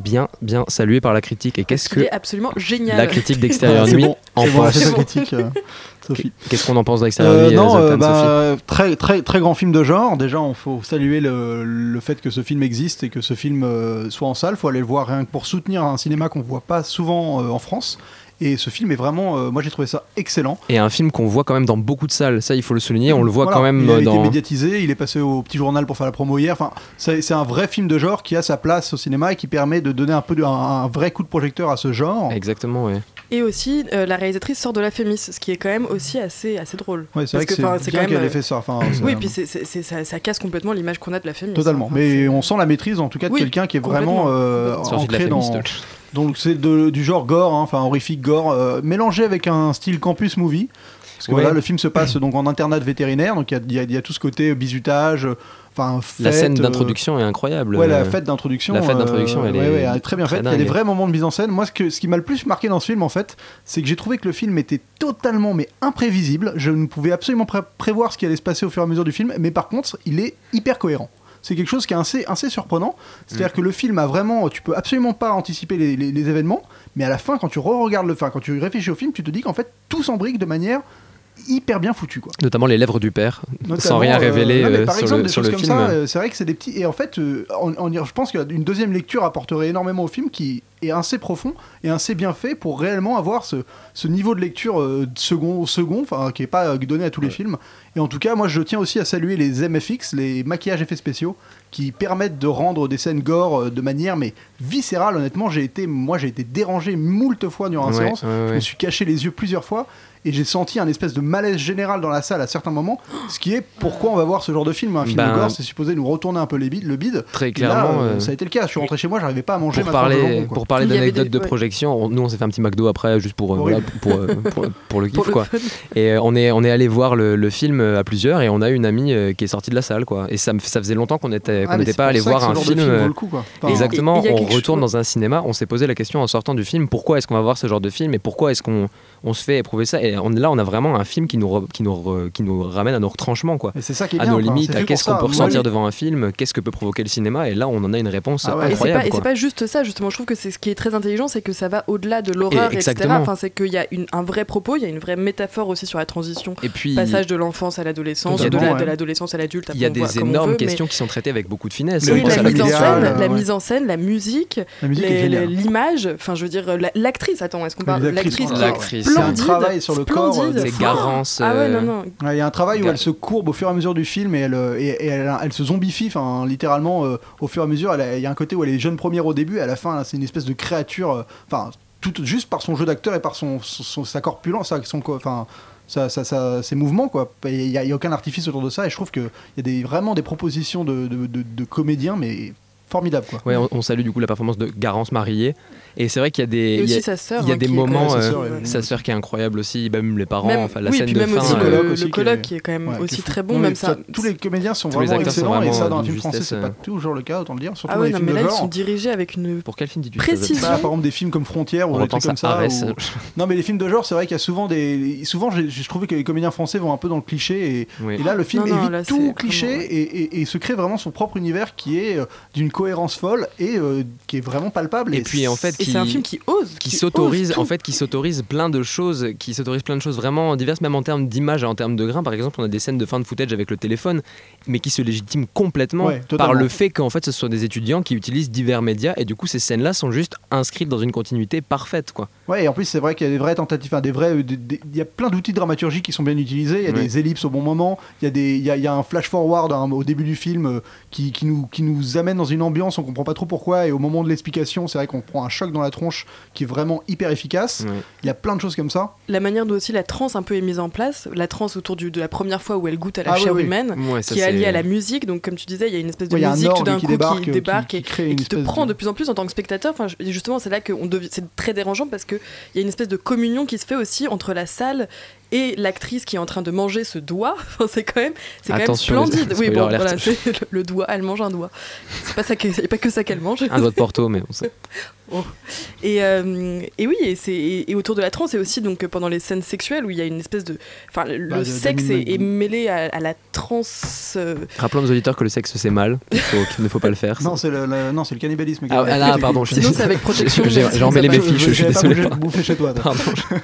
bien, bien salué par la critique. Et qu'est-ce que est absolument génial. la critique d'extérieur nuit bon, en bon, pense critique, euh, Sophie. Qu'est-ce qu'on en pense d'extérieur Euh, nuit non, Zoltan, euh, bah, Sophie très, très, très grand film de genre. Déjà, il faut saluer le, le fait que ce film existe et que ce film euh, soit en salle. Il faut aller le voir rien que pour soutenir un cinéma qu'on voit pas souvent euh, en France. Et ce film est vraiment, euh, moi j'ai trouvé ça excellent. Et un film qu'on voit quand même dans beaucoup de salles, ça il faut le souligner, on le voit Voilà, quand même il a été dans... médiatisé, il est passé au petit journal pour faire la promo hier. Enfin, c'est un vrai film de genre qui a sa place au cinéma et qui permet de donner un peu de- un, un vrai coup de projecteur à ce genre. Exactement, ouais. Et aussi, euh, la réalisatrice sort de la Fémis, ce qui est quand même aussi assez, assez drôle. Ouais, c'est vrai que c'est bien qu'elle ait fait ça. Enfin, c'est- oui, puis ça, ça casse complètement l'image qu'on a de la Fémis. Totalement. Enfin, Mais on sent la maîtrise en tout cas de Oui, quelqu'un qui est vraiment euh, ancré dans. Donc c'est du genre gore, hein, enfin horrifique gore, euh, mélangé avec un style campus movie. Parce que Ouais. voilà, le film se passe donc en internat de vétérinaire, donc il y a- y, y tout ce côté bizutage, enfin La scène euh, d'introduction est incroyable. Ouais, la fête d'introduction. La fête d'introduction, euh, elle ouais, est ouais, elle est très bien faite. Il y a des vrais moments de mise en scène. Moi, ce, que, ce qui m'a le plus marqué dans ce film, en fait, c'est que j'ai trouvé que le film était totalement mais imprévisible. Je ne pouvais absolument pré- prévoir ce qui allait se passer au fur et à mesure du film, mais par contre, il est hyper cohérent. C'est quelque chose qui est assez, assez surprenant. C'est-à-dire Mm. que le film a vraiment, tu peux absolument pas anticiper les, les- les événements, mais à la fin, quand tu re-regardes le, fin, quand tu réfléchis au film, tu te dis qu'en fait tout s'embrique de manière hyper bien foutue, quoi. Notamment les lèvres du père, sans rien euh, révéler non, euh, par sur exemple, le, des sur choses le comme film. ça, euh, c'est vrai que c'est des petits. Et en fait, on- je pense qu'une deuxième lecture apporterait énormément au film qui est assez profond et assez bien fait pour réellement avoir ce, ce niveau de lecture second, second, enfin qui est pas donné à tous les films. Et en tout cas, moi, je tiens aussi à saluer les MFX, les maquillages effets spéciaux, qui permettent de rendre des scènes gore de manière mais viscérale. Honnêtement, j'ai été, moi, j'ai été dérangé moult fois durant la Ouais, séance. ouais, Je me suis caché les yeux plusieurs fois et j'ai senti un espèce de malaise général dans la salle à certains moments. Ce qui est pourquoi on va voir ce genre de film. Un film Ben, de gore, c'est supposé nous retourner un peu les bides, le bide. Très là, clairement, euh, euh, ça a été le cas. Je suis rentré chez moi, j'arrivais pas à manger pour parler, pour parler d'anecdotes des- de projection, on- nous on s'est fait un petit McDo après, juste pour, euh, voilà, pour, pour, pour le kiff quoi. Et euh, on est, on est allé voir le, le film à plusieurs et on a une amie qui est sortie de la salle quoi. Et ça, me- ça faisait longtemps qu'on était, Ah, n'était pas allé voir un film. film vaut le coup, quoi. Enfin, Exactement, on retourne dans un cinéma, on s'est posé la question en sortant du film, pourquoi est-ce qu'on va voir ce genre de film et pourquoi est-ce qu'on on se fait éprouver ça Et on, là on a vraiment un film qui nous, re- qui nous, re- qui nous ramène à nos retranchements quoi. Et c'est ça qui est à bien. nos limites, à qu'est-ce qu'on peut ressentir devant un film, qu'est-ce que peut provoquer le cinéma, et là on en a une réponse Ah ouais. Et c'est incroyable. pas, et c'est pas juste ça, justement. Je trouve que c'est ce qui est très intelligent, c'est que ça va au-delà de l'horreur, Et- etc. Enfin, c'est qu'il y a une- un vrai propos, il y a une vraie métaphore aussi sur la transition. Et puis Passage de l'enfance à l'adolescence, de la- ouais. l'adolescence à l'adulte. il y a des énormes veut, mais- questions qui sont traitées avec beaucoup de finesse. Oui, la mise en scène, la mise en scène, la musique, l'image, enfin je veux dire la- l'actrice. Attends, est-ce qu'on parle l'actrice, L'actrice. C'est un travail sur le corps, splendide. euh, C'est Garance. Ah ouais, euh, non. Ouais, Il y a un travail où elle se courbe au fur et à mesure du film et elle, euh, et, et elle, elle se zombifie, enfin littéralement euh, au fur et à mesure. Il y a un côté où elle est jeune première au début, et à la fin c'est une espèce de créature, euh, enfin tout juste par son jeu d'acteur et par son, son- sa corpulence, son, enfin mouvements quoi. Il n'y a, il y a aucun artifice autour de ça et je trouve qu'il y a des, vraiment des propositions de, de, de- de comédiens mais formidables quoi. Ouais, on, on salue du coup la performance de Garance mariée. Et c'est vrai qu'il y a des, il y a, sa sœur. il y a hein, des moments, sa euh, sœur, sa sœur qui est incroyable aussi, même les parents, Même- enfin la oui, scène puis de même fin. aussi euh, le, coloc le aussi qui est- qui est quand même Ouais, aussi très bon, Non, mais même ça. Tous les comédiens sont vraiment sont excellents et ça euh, dans un film français c'est pas euh. toujours le cas autant le dire, surtout Ah dans les non, films mais de là ils genre. sont dirigés avec une Pour quel film dis-tu Précision. Bah, par exemple des films comme Frontières ou des trucs comme ça. Non mais les films de genre, c'est vrai qu'il y a souvent des. Souvent, j'ai j'ai trouvé que les comédiens français vont un peu dans le cliché et, là le film évite tout cliché et, se crée vraiment son propre univers qui est euh, d'une cohérence folle et euh, qui est vraiment palpable. Et puis en fait, Et c'est un film qui ose. qui qui s'autorise en fait qui s'autorise plein de choses qui s'autorise plein de choses vraiment diverses même en termes d'image et en termes de grain par exemple on a des scènes de fin de footage avec le téléphone mais qui se légitiment complètement Ouais, par le fait qu'en fait ce sont des étudiants qui utilisent divers médias et du coup ces scènes là sont juste inscrites dans une continuité parfaite quoi Ouais, et en plus, c'est vrai qu'il y a des vraies tentatives, enfin, des vrais, il y a plein d'outils de dramaturgie qui sont bien utilisés. Il y a Ouais. des ellipses au bon moment, il y a, des, il y a, il y a un flash forward hein, au début du film euh, qui, qui nous, qui nous amène dans une ambiance, on comprend pas trop pourquoi, et au moment de l'explication, c'est vrai qu'on prend un choc dans la tronche qui est vraiment hyper efficace. Il y a plein de choses comme ça. La manière dont aussi la transe un peu est mise en place, la transe autour du- de la première fois où elle goûte à la Ah chair oui. humaine, Ouais, qui est alliée à la musique. Donc comme tu disais, il y a une espèce de Ouais, musique tout d'un qui coup débarque, qui euh, débarque qui- et, qui crée et une qui te prend de- de plus en plus en tant que spectateur. Enfin, justement, c'est là que c'est très dérangeant parce que il y a une espèce de communion qui se fait aussi entre la salle et l'actrice qui est en train de manger ce doigt. Enfin, c'est quand même, c'est quand même splendide. Oui, bon, voilà, c'est le, le doigt, elle mange un doigt. C'est pas ça, que- c'est pas que ça qu'elle mange. un doigt de Porto mais on sait. Oh. Et, euh, et oui, et, c'est, et, et autour de la transe, c'est aussi donc pendant les scènes sexuelles où il y a une espèce de. Enfin, le Bah, de- sexe est, est mêlé à, à la transe. euh, rappelons aux auditeurs que le sexe c'est mal qu'il ne faut pas le faire Non, c'est le, le- non, c'est le cannibalisme. Ah, ah, là, pardon, je- Sinon, c'est avec protection. j'ai j'ai emmêlé mes fiches je suis désolé chez toi. toi. Pardon.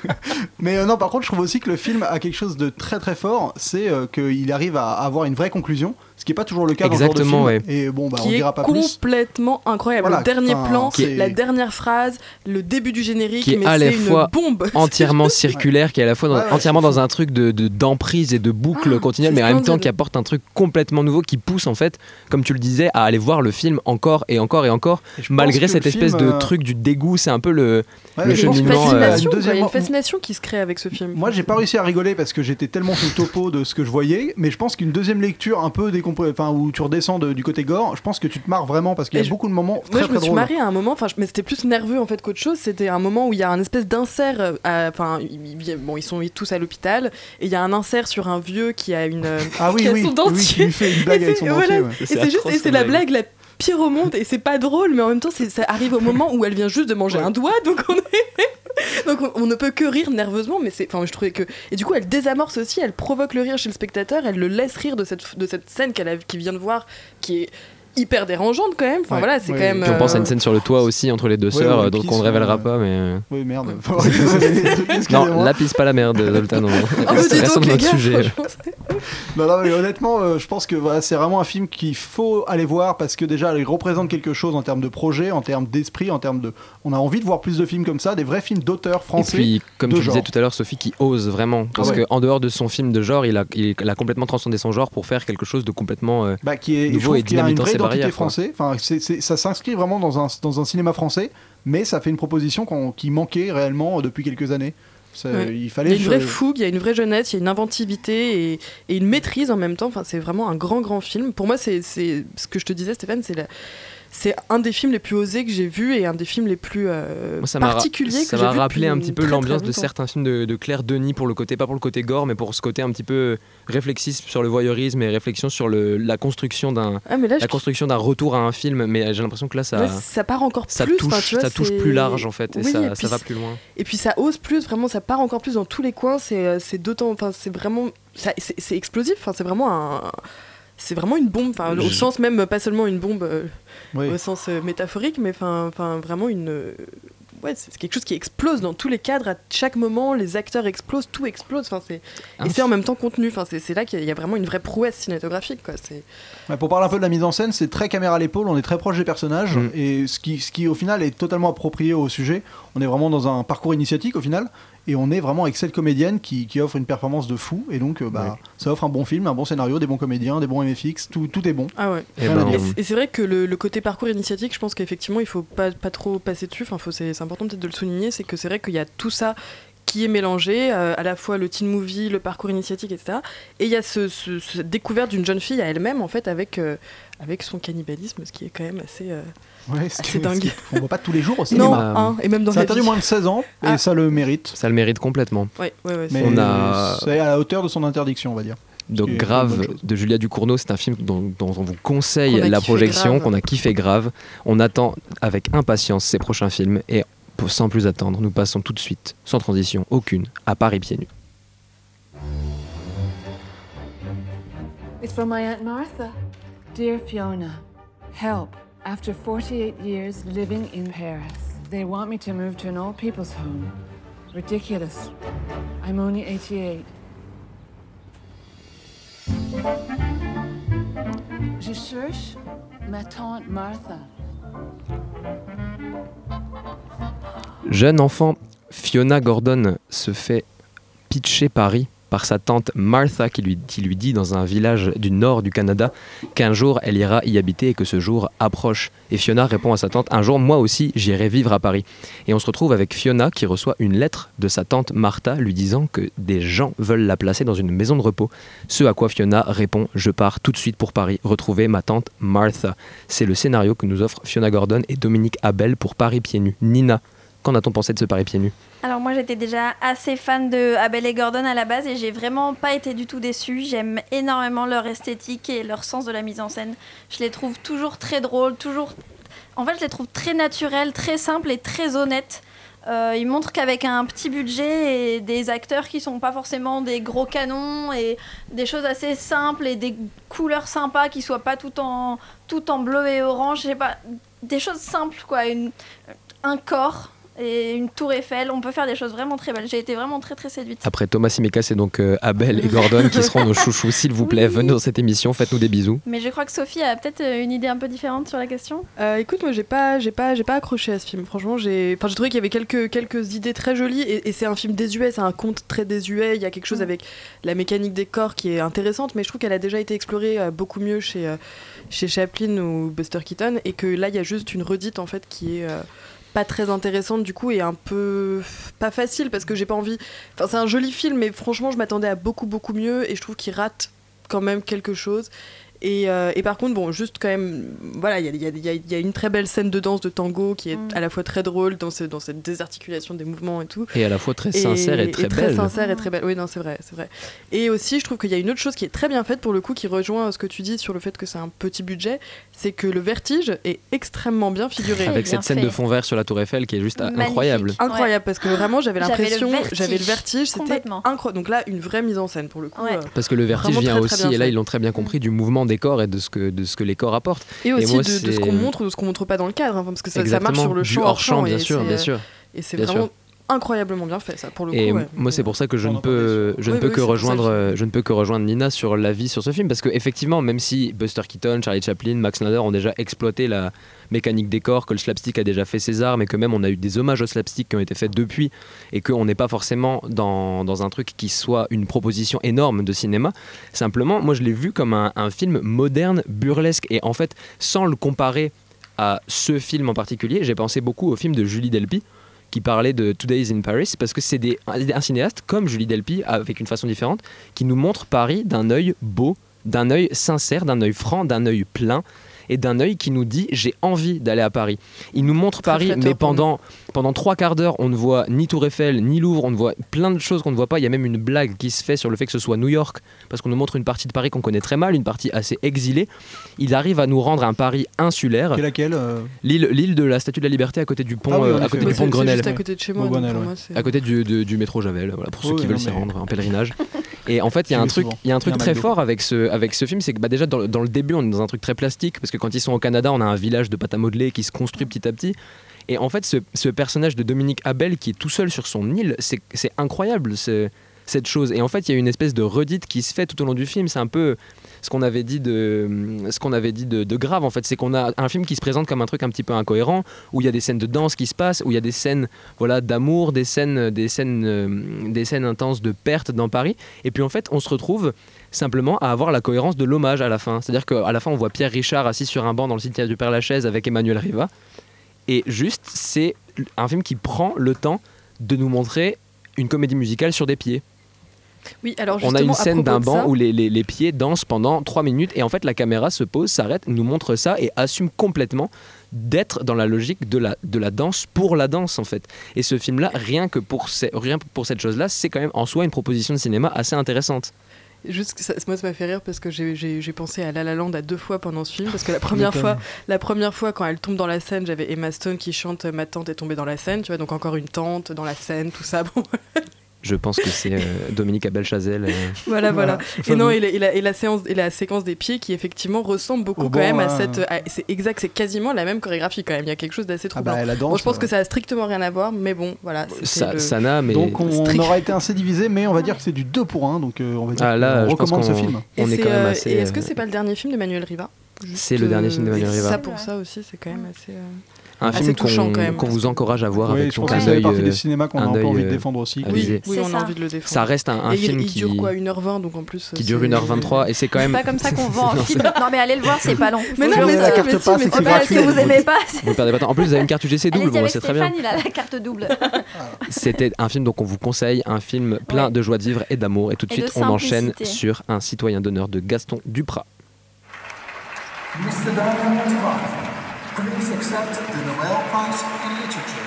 Mais euh, non, par contre, je trouve aussi que le film a quelque chose de très très fort, c'est euh, qu'il arrive à avoir une vraie conclusion, qui n'est pas toujours le cas dans ce genre de Exactement, film. Et bon, bah, on qui est dira pas plus. complètement incroyable. Voilà, le dernier plan, la dernière phrase, le début du générique, qui est mais à la c'est une fois bombe. entièrement circulaire, qui est à la fois dans- Ouais, ouais, entièrement dans un truc de de- d'emprise et de boucle Ah, continuelle, mais en même temps qui apporte un truc complètement nouveau qui pousse en fait, comme tu le disais, à aller voir le film encore et encore et encore, Et malgré cette espèce film, de euh, truc du dégoût. C'est un peu le, ouais, le cheminement. euh, il y a deuxième- une fascination qui se crée avec ce film. Moi, j'ai pas réussi à rigoler parce que j'étais tellement sous topo de ce que je voyais, mais je pense qu'une deuxième lecture un peu décomposée, enfin où tu redescends de- du côté gore, je pense que tu te marres vraiment parce qu'il y a je- beaucoup de moments Moi, très je très me suis marrée à un moment, enfin, je- mais c'était plus nerveux en fait qu'autre chose. C'était un moment où il y a un espèce d'insert. euh, Enfin, bon, ils sont tous à l'hôpital et il y a un insert sur un vieux qui a une. euh, Ah oui, qui a oui, son oui, dentier. fait une blague Et avec c'est- son voilà. dentier. ouais. Et C'est c'est juste, et c'est la blague. la pire au monde et c'est pas drôle, mais en même temps, ça arrive au moment où elle vient juste de manger Ouais. un doigt, donc on est. Donc on, ne peut que rire nerveusement, mais c'est, enfin je trouvais que et du coup elle désamorce aussi, elle provoque le rire chez le spectateur, elle le laisse rire de cette scène qu'elle a, qu'il vient de voir, qui est hyper dérangeante quand même. Enfin Ouais. voilà, c'est Ouais. quand même. Puis on pense à euh, une scène sur le toit aussi entre les deux Ouais, sœurs, ouais, euh, donc on ne révélera euh, pas, mais. euh, Oui, merde. Non, la pisse pas la merde, Zoltan. on- Ah dis Restons notre gars, sujet. Non, non, mais honnêtement, euh, je pense que voilà, c'est vraiment un film qu'il faut aller voir parce que déjà, il représente quelque chose en termes de projet, en termes d'esprit, en termes de. On a envie de voir plus de films comme ça, des vrais films d'auteurs Et français. puis, comme tu disais tout à l'heure, Sophie, qui ose vraiment. Parce Ah ouais. qu'en dehors de son film de genre, il a, il, il a complètement transcendé son genre pour faire quelque chose de complètement. euh, Bah, qui est, nouveau et ses identité français. Enfin, c'est- c'est- ça s'inscrit vraiment dans un, dans un cinéma français, mais ça fait une proposition qu'on- qui manquait réellement depuis quelques années. Ça- Ouais. Il Il y fallait. a une vraie je- fougue, il y a une vraie jeunesse, il y a une inventivité et, et une maîtrise en même temps. Enfin, c'est vraiment un grand, grand film. Pour moi, c'est c'est- ce que je te disais, Stéphane, c'est la- c'est un des films les plus osés que j'ai vu et un des films les plus euh, ça m'a particuliers que ça j'ai m'a vu rappelé depuis un petit peu l'ambiance de certains films de, de Claire Denis pour le côté, pas pour le côté gore, mais pour ce côté un petit peu réflexif sur le voyeurisme et réflexion sur le, la construction d'un Ah, la construction d'un retour à un film. Mais j'ai l'impression que là, ça, Là, ça part encore ça plus. touche, enfin, tu vois, ça touche plus large en fait, et Oui, ça, et ça va plus loin. Et puis ça ose plus, vraiment, ça part encore plus dans tous les coins. C'est euh, d'autant, enfin, c'est vraiment, ça- c'est c'est explosif. Enfin, c'est vraiment un, c'est vraiment une bombe. Enfin, au sens même pas seulement une bombe euh, Oui. au sens euh, métaphorique, mais enfin, vraiment une. euh, Ouais, c'est quelque chose qui explose dans tous les cadres, à chaque moment, les acteurs explosent, tout explose. Enfin, c'est Un et c'est en même temps contenu. Enfin, c'est c'est là qu'il y a- il y a vraiment une vraie prouesse cinématographique, quoi. Ouais, pour parler un peu de la mise en scène, c'est très caméra à l'épaule, on est très proche des personnages, Mm. et ce qui, ce qui au final est totalement approprié au sujet. On est vraiment dans un parcours initiatique au final, et on est vraiment avec cette comédienne qui, qui offre une performance de fou, et donc euh, bah, Ouais. ça offre un bon film, un bon scénario, des bons comédiens, des bons MFX, tout, tout est bon. ah ouais. Et à ben. Et c'est vrai que le, le côté parcours initiatique, je pense qu'effectivement, il faut pas, pas trop passer dessus. Enfin, c'est c'est important peut-être de le souligner. C'est que c'est vrai qu'il y a tout ça qui est mélangé, euh, à la fois le teen movie, le parcours initiatique, etc. Et il y a ce, ce- cette découverte d'une jeune fille à elle-même, en fait, avec, euh, avec son cannibalisme, ce qui est quand même assez. euh, Ouais, Ah, c'est ce dingue. on voit pas tous les jours au Non, cinéma. hein, et même dans C'est interdit moins de 16 ans, et Ah. ça le mérite. ça le mérite complètement. Ouais, ouais, ouais, Mais c'est- On a- c'est à la hauteur de son interdiction, on va dire. Donc Grave de Julia Ducournau, c'est un film dont, dont on vous conseille la projection, qu'on a kiffé grave. On attend avec impatience ses prochains films et pour- sans plus attendre, nous passons tout de suite, sans transition aucune, à Paris pieds nus. It's from my Aunt Martha. Dear Fiona, help. After 48 years living in Paris, they want me to move to an old people's home. Ridiculous. I'm only 88. Je cherche ma tante Martha. Jeune enfant, Fiona Gordon se fait pitcher Paris par sa tante Martha qui lui, qui lui dit dans un village du nord du Canada qu'un jour elle ira y habiter et que ce jour approche. Et Fiona répond à sa tante Un jour, moi aussi, j'irai vivre à Paris. Et on se retrouve avec Fiona qui reçoit une lettre de sa tante Martha lui disant que des gens veulent la placer dans une maison de repos. Ce à quoi Fiona répond Je pars tout de suite pour Paris, retrouver ma tante Martha. C'est le scénario que nous offrent Fiona Gordon et Dominique Abel pour Paris pieds nus. Nina, qu'en a-t-on pensé de ce Paris pieds nus Alors moi j'étais déjà assez fan de Abel et Gordon à la base et j'ai vraiment pas été du tout déçue. J'aime énormément leur esthétique et leur sens de la mise en scène. Je les trouve toujours très drôles, toujours... En fait je les trouve très naturels, très simples et très honnêtes. Euh, ils montrent qu'avec un petit budget et des acteurs qui sont pas forcément des gros canons et des choses assez simples et des couleurs sympas qui soient pas tout en, tout en bleu et orange, je sais pas, des choses simples quoi, un corps et une tour Eiffel, on peut faire des choses vraiment très belles. J'ai été vraiment très très séduite. Après Thomas Simeka, c'est donc euh, Abel et Gordon qui seront nos chouchous. S'il vous plaît, venez dans cette émission, faites-nous des bisous. Mais je crois que Sophie a peut-être euh, une idée un peu différente sur la question. Euh, écoute, moi j'ai pas, j'ai pas, j'ai pas accroché à ce film. Franchement, j'ai, enfin, j'ai trouvé qu'il y avait quelques, quelques idées très jolies et, et c'est un film désuet, c'est un conte très désuet. Il y a quelque chose avec la mécanique des corps qui est intéressante, mais je trouve qu'elle a déjà été explorée euh, beaucoup mieux chez, euh, chez Chaplin ou Buster Keaton et que là il y a juste une redite en fait qui est euh, pas très intéressante du coup et un peu pas facile parce que j'ai pas envie. Enfin, c'est un joli film, mais franchement, je m'attendais à beaucoup beaucoup mieux et je trouve qu'il rate quand même quelque chose. Et, euh, et par contre, bon, juste quand même, voilà, il y a, y y une très belle scène de danse de tango qui est à la fois très drôle dans, ce- dans cette désarticulation des mouvements et tout. Et à la fois très sincère et très très belle. sincère et très belle. Oui, non, c'est vrai, c'est vrai. Et aussi, je trouve qu'il y a une autre chose qui est très bien faite pour le coup, qui rejoint ce que tu dis sur le fait que c'est un petit budget, c'est que le vertige est extrêmement bien figuré. Avec cette scène de fond vert sur la Tour Eiffel qui est juste Magnifique. incroyable. Incroyable, parce que vraiment, j'avais l'impression, vertige, j'avais le vertige, c'était complètement. incroyable. Donc là, une vraie mise en scène pour le coup. euh, Parce que le vertige vient très, très aussi, et là ils l'ont très bien compris, du mouvement des corps et de ce que, de ce que les corps apportent. Et aussi moi, de, de ce qu'on montre ou de ce qu'on montre pas dans le cadre, hein, parce que ça, marche sur le champ. hors-champ, hors-champ, bien sûr, bien sûr. Et c'est vraiment sûr. Incroyablement bien fait, ça, pour le Et coup. ouais. moi, c'est pour ça que je ne peux, je ne Oui, peux oui, que rejoindre, je- ne peux que rejoindre Nina sur l'avis sur ce film parce que effectivement, même si Buster Keaton, Charlie Chaplin, Max Snyder ont déjà exploité la mécanique des corps, que le slapstick a déjà fait ses armes, et que même on a eu des hommages au slapstick qui ont été faits depuis, et qu'on n'est pas forcément dans, dans un truc qui soit une proposition énorme de cinéma. Simplement, moi, je l'ai vu comme un, un film moderne, burlesque, et en fait, sans le comparer à ce film en particulier, j'ai pensé beaucoup au film de Julie Delpy qui parlait de Two Days in Paris parce que c'est un cinéaste comme Julie Delpy avec une façon différente qui nous montre Paris d'un œil beau, d'un œil sincère, d'un œil franc, d'un œil plein et d'un œil qui nous dit j'ai envie d'aller à Paris. Il nous montre Très Paris, mais pendant, pendant trois quarts d'heure, on ne voit ni Tour Eiffel, ni Louvre, on ne voit plein de choses qu'on ne voit pas. Il y a même une blague qui se fait sur le fait que ce soit New York, parce qu'on nous montre une partie de Paris qu'on connaît très mal, une partie assez exilée. Il arrive à nous rendre un Paris insulaire. Laquelle euh L'île, l'île de la Statue de la Liberté à côté du pont, Ah oui, euh, à côté ouais. du pont de C'est Grenelle. juste à côté de chez moi, Grenelle, ouais. À côté du, métro Javel, voilà, pour ceux Oui, qui veulent s'y mais- rendre en pèlerinage. Et en fait, il y a un truc, il y a un très fort avec ce, avec ce film, c'est que bah, déjà dans, le- dans le début, on est dans un truc très plastique, parce que quand ils sont au Canada, on a un village de pâte à modeler qui se construit petit à petit. Et en fait, ce, personnage de Dominique Abel qui est tout seul sur son île, c'est incroyable ce- cette chose. Et en fait, il y a une espèce de redite qui se fait tout au long du film. C'est un peu ce qu'on avait dit de ce avait dit de grave. En fait, c'est qu'on a un film qui se présente comme un truc un petit peu incohérent, où il y a des scènes de danse qui se passent, où il y a des scènes voilà d'amour, des scènes, des scènes, euh, des scènes intenses de perte dans Paris. Et puis en fait, on se retrouve simplement à avoir la cohérence de l'hommage à la fin. C'est-à-dire qu'à la fin, on voit Pierre Richard assis sur un banc dans le cimetière du Père Lachaise avec Emmanuel Riva. Et juste, c'est un film qui prend le temps de nous montrer une comédie musicale sur des pieds. Oui, alors On a une scène d'un banc ça- où les, les- les pieds dansent pendant 3 minutes et en fait la caméra se pose, s'arrête, nous montre ça et assume complètement d'être dans la logique de la, de la danse pour la danse en fait. Et ce film-là, rien que pour, rien que pour cette chose-là, c'est quand même en soi une proposition de cinéma assez intéressante. Juste, que ça- moi, ça m'a fait rire parce que j'ai- pensé à La La Land à deux fois pendant ce film. Parce que la première, fois, la première fois, quand elle tombe dans la scène, j'avais Emma Stone qui chante Ma tante est tombée dans la scène. Tu vois, donc encore une tante dans la scène, tout ça. Bon. Je pense que c'est euh, Dominique Abel-Chazelle. euh, Voilà, voilà. Et non, et la, et la- et la séance, et la séquence des pieds qui effectivement ressemble beaucoup Au quand même à cette. hein. à- c'est exact, c'est quasiment la même chorégraphie quand même. Il y a quelque chose d'assez troublant. bah, la danse, Bon, je pense que ça a strictement rien à voir, mais bon, voilà. Ça, le- ça n'a, mais. Donc on Strict. aura été assez divisé, mais on va dire que c'est du 2 pour 1, donc euh, on va dire Ah, là, pense recommande ce film. Et on est c'est, quand même assez, Et est-ce que c'est pas le dernier film d'Emmanuel Riva C'est le dernier film d'Emmanuel Riva. Ça pour ça aussi, c'est quand même assez. Un film touchant qu'on quand même. qu'on vous encourage à voir Oui, avec je son pense un œil, partie des euh, cinémas qu'on a un peu envie de euh, défendre aussi. Oui, C'est on a ça. envie de le défendre. Ça reste un, un Et il- film il, qui, dure quoi 1h20 donc en plus. qui dure c'est- 1h23 et c'est quand C'est même. pas comme ça qu'on vend un Non, film. Non, mais allez le voir, c'est pas long. Mais non, mais la carte passe, c'est gratuit. si vous aimez pas, Vous perdez pas de temps. En plus, vous avez une carte UGC double, bon, avec c'est très bien. Stéphane, il a la carte double. C'était un film donc on vous conseille, un film plein de joie de vivre et d'amour. Et tout de suite, on enchaîne sur un citoyen d'honneur de Gaston Duprat. Mr. Diamond please accept the Nobel Prize in Literature.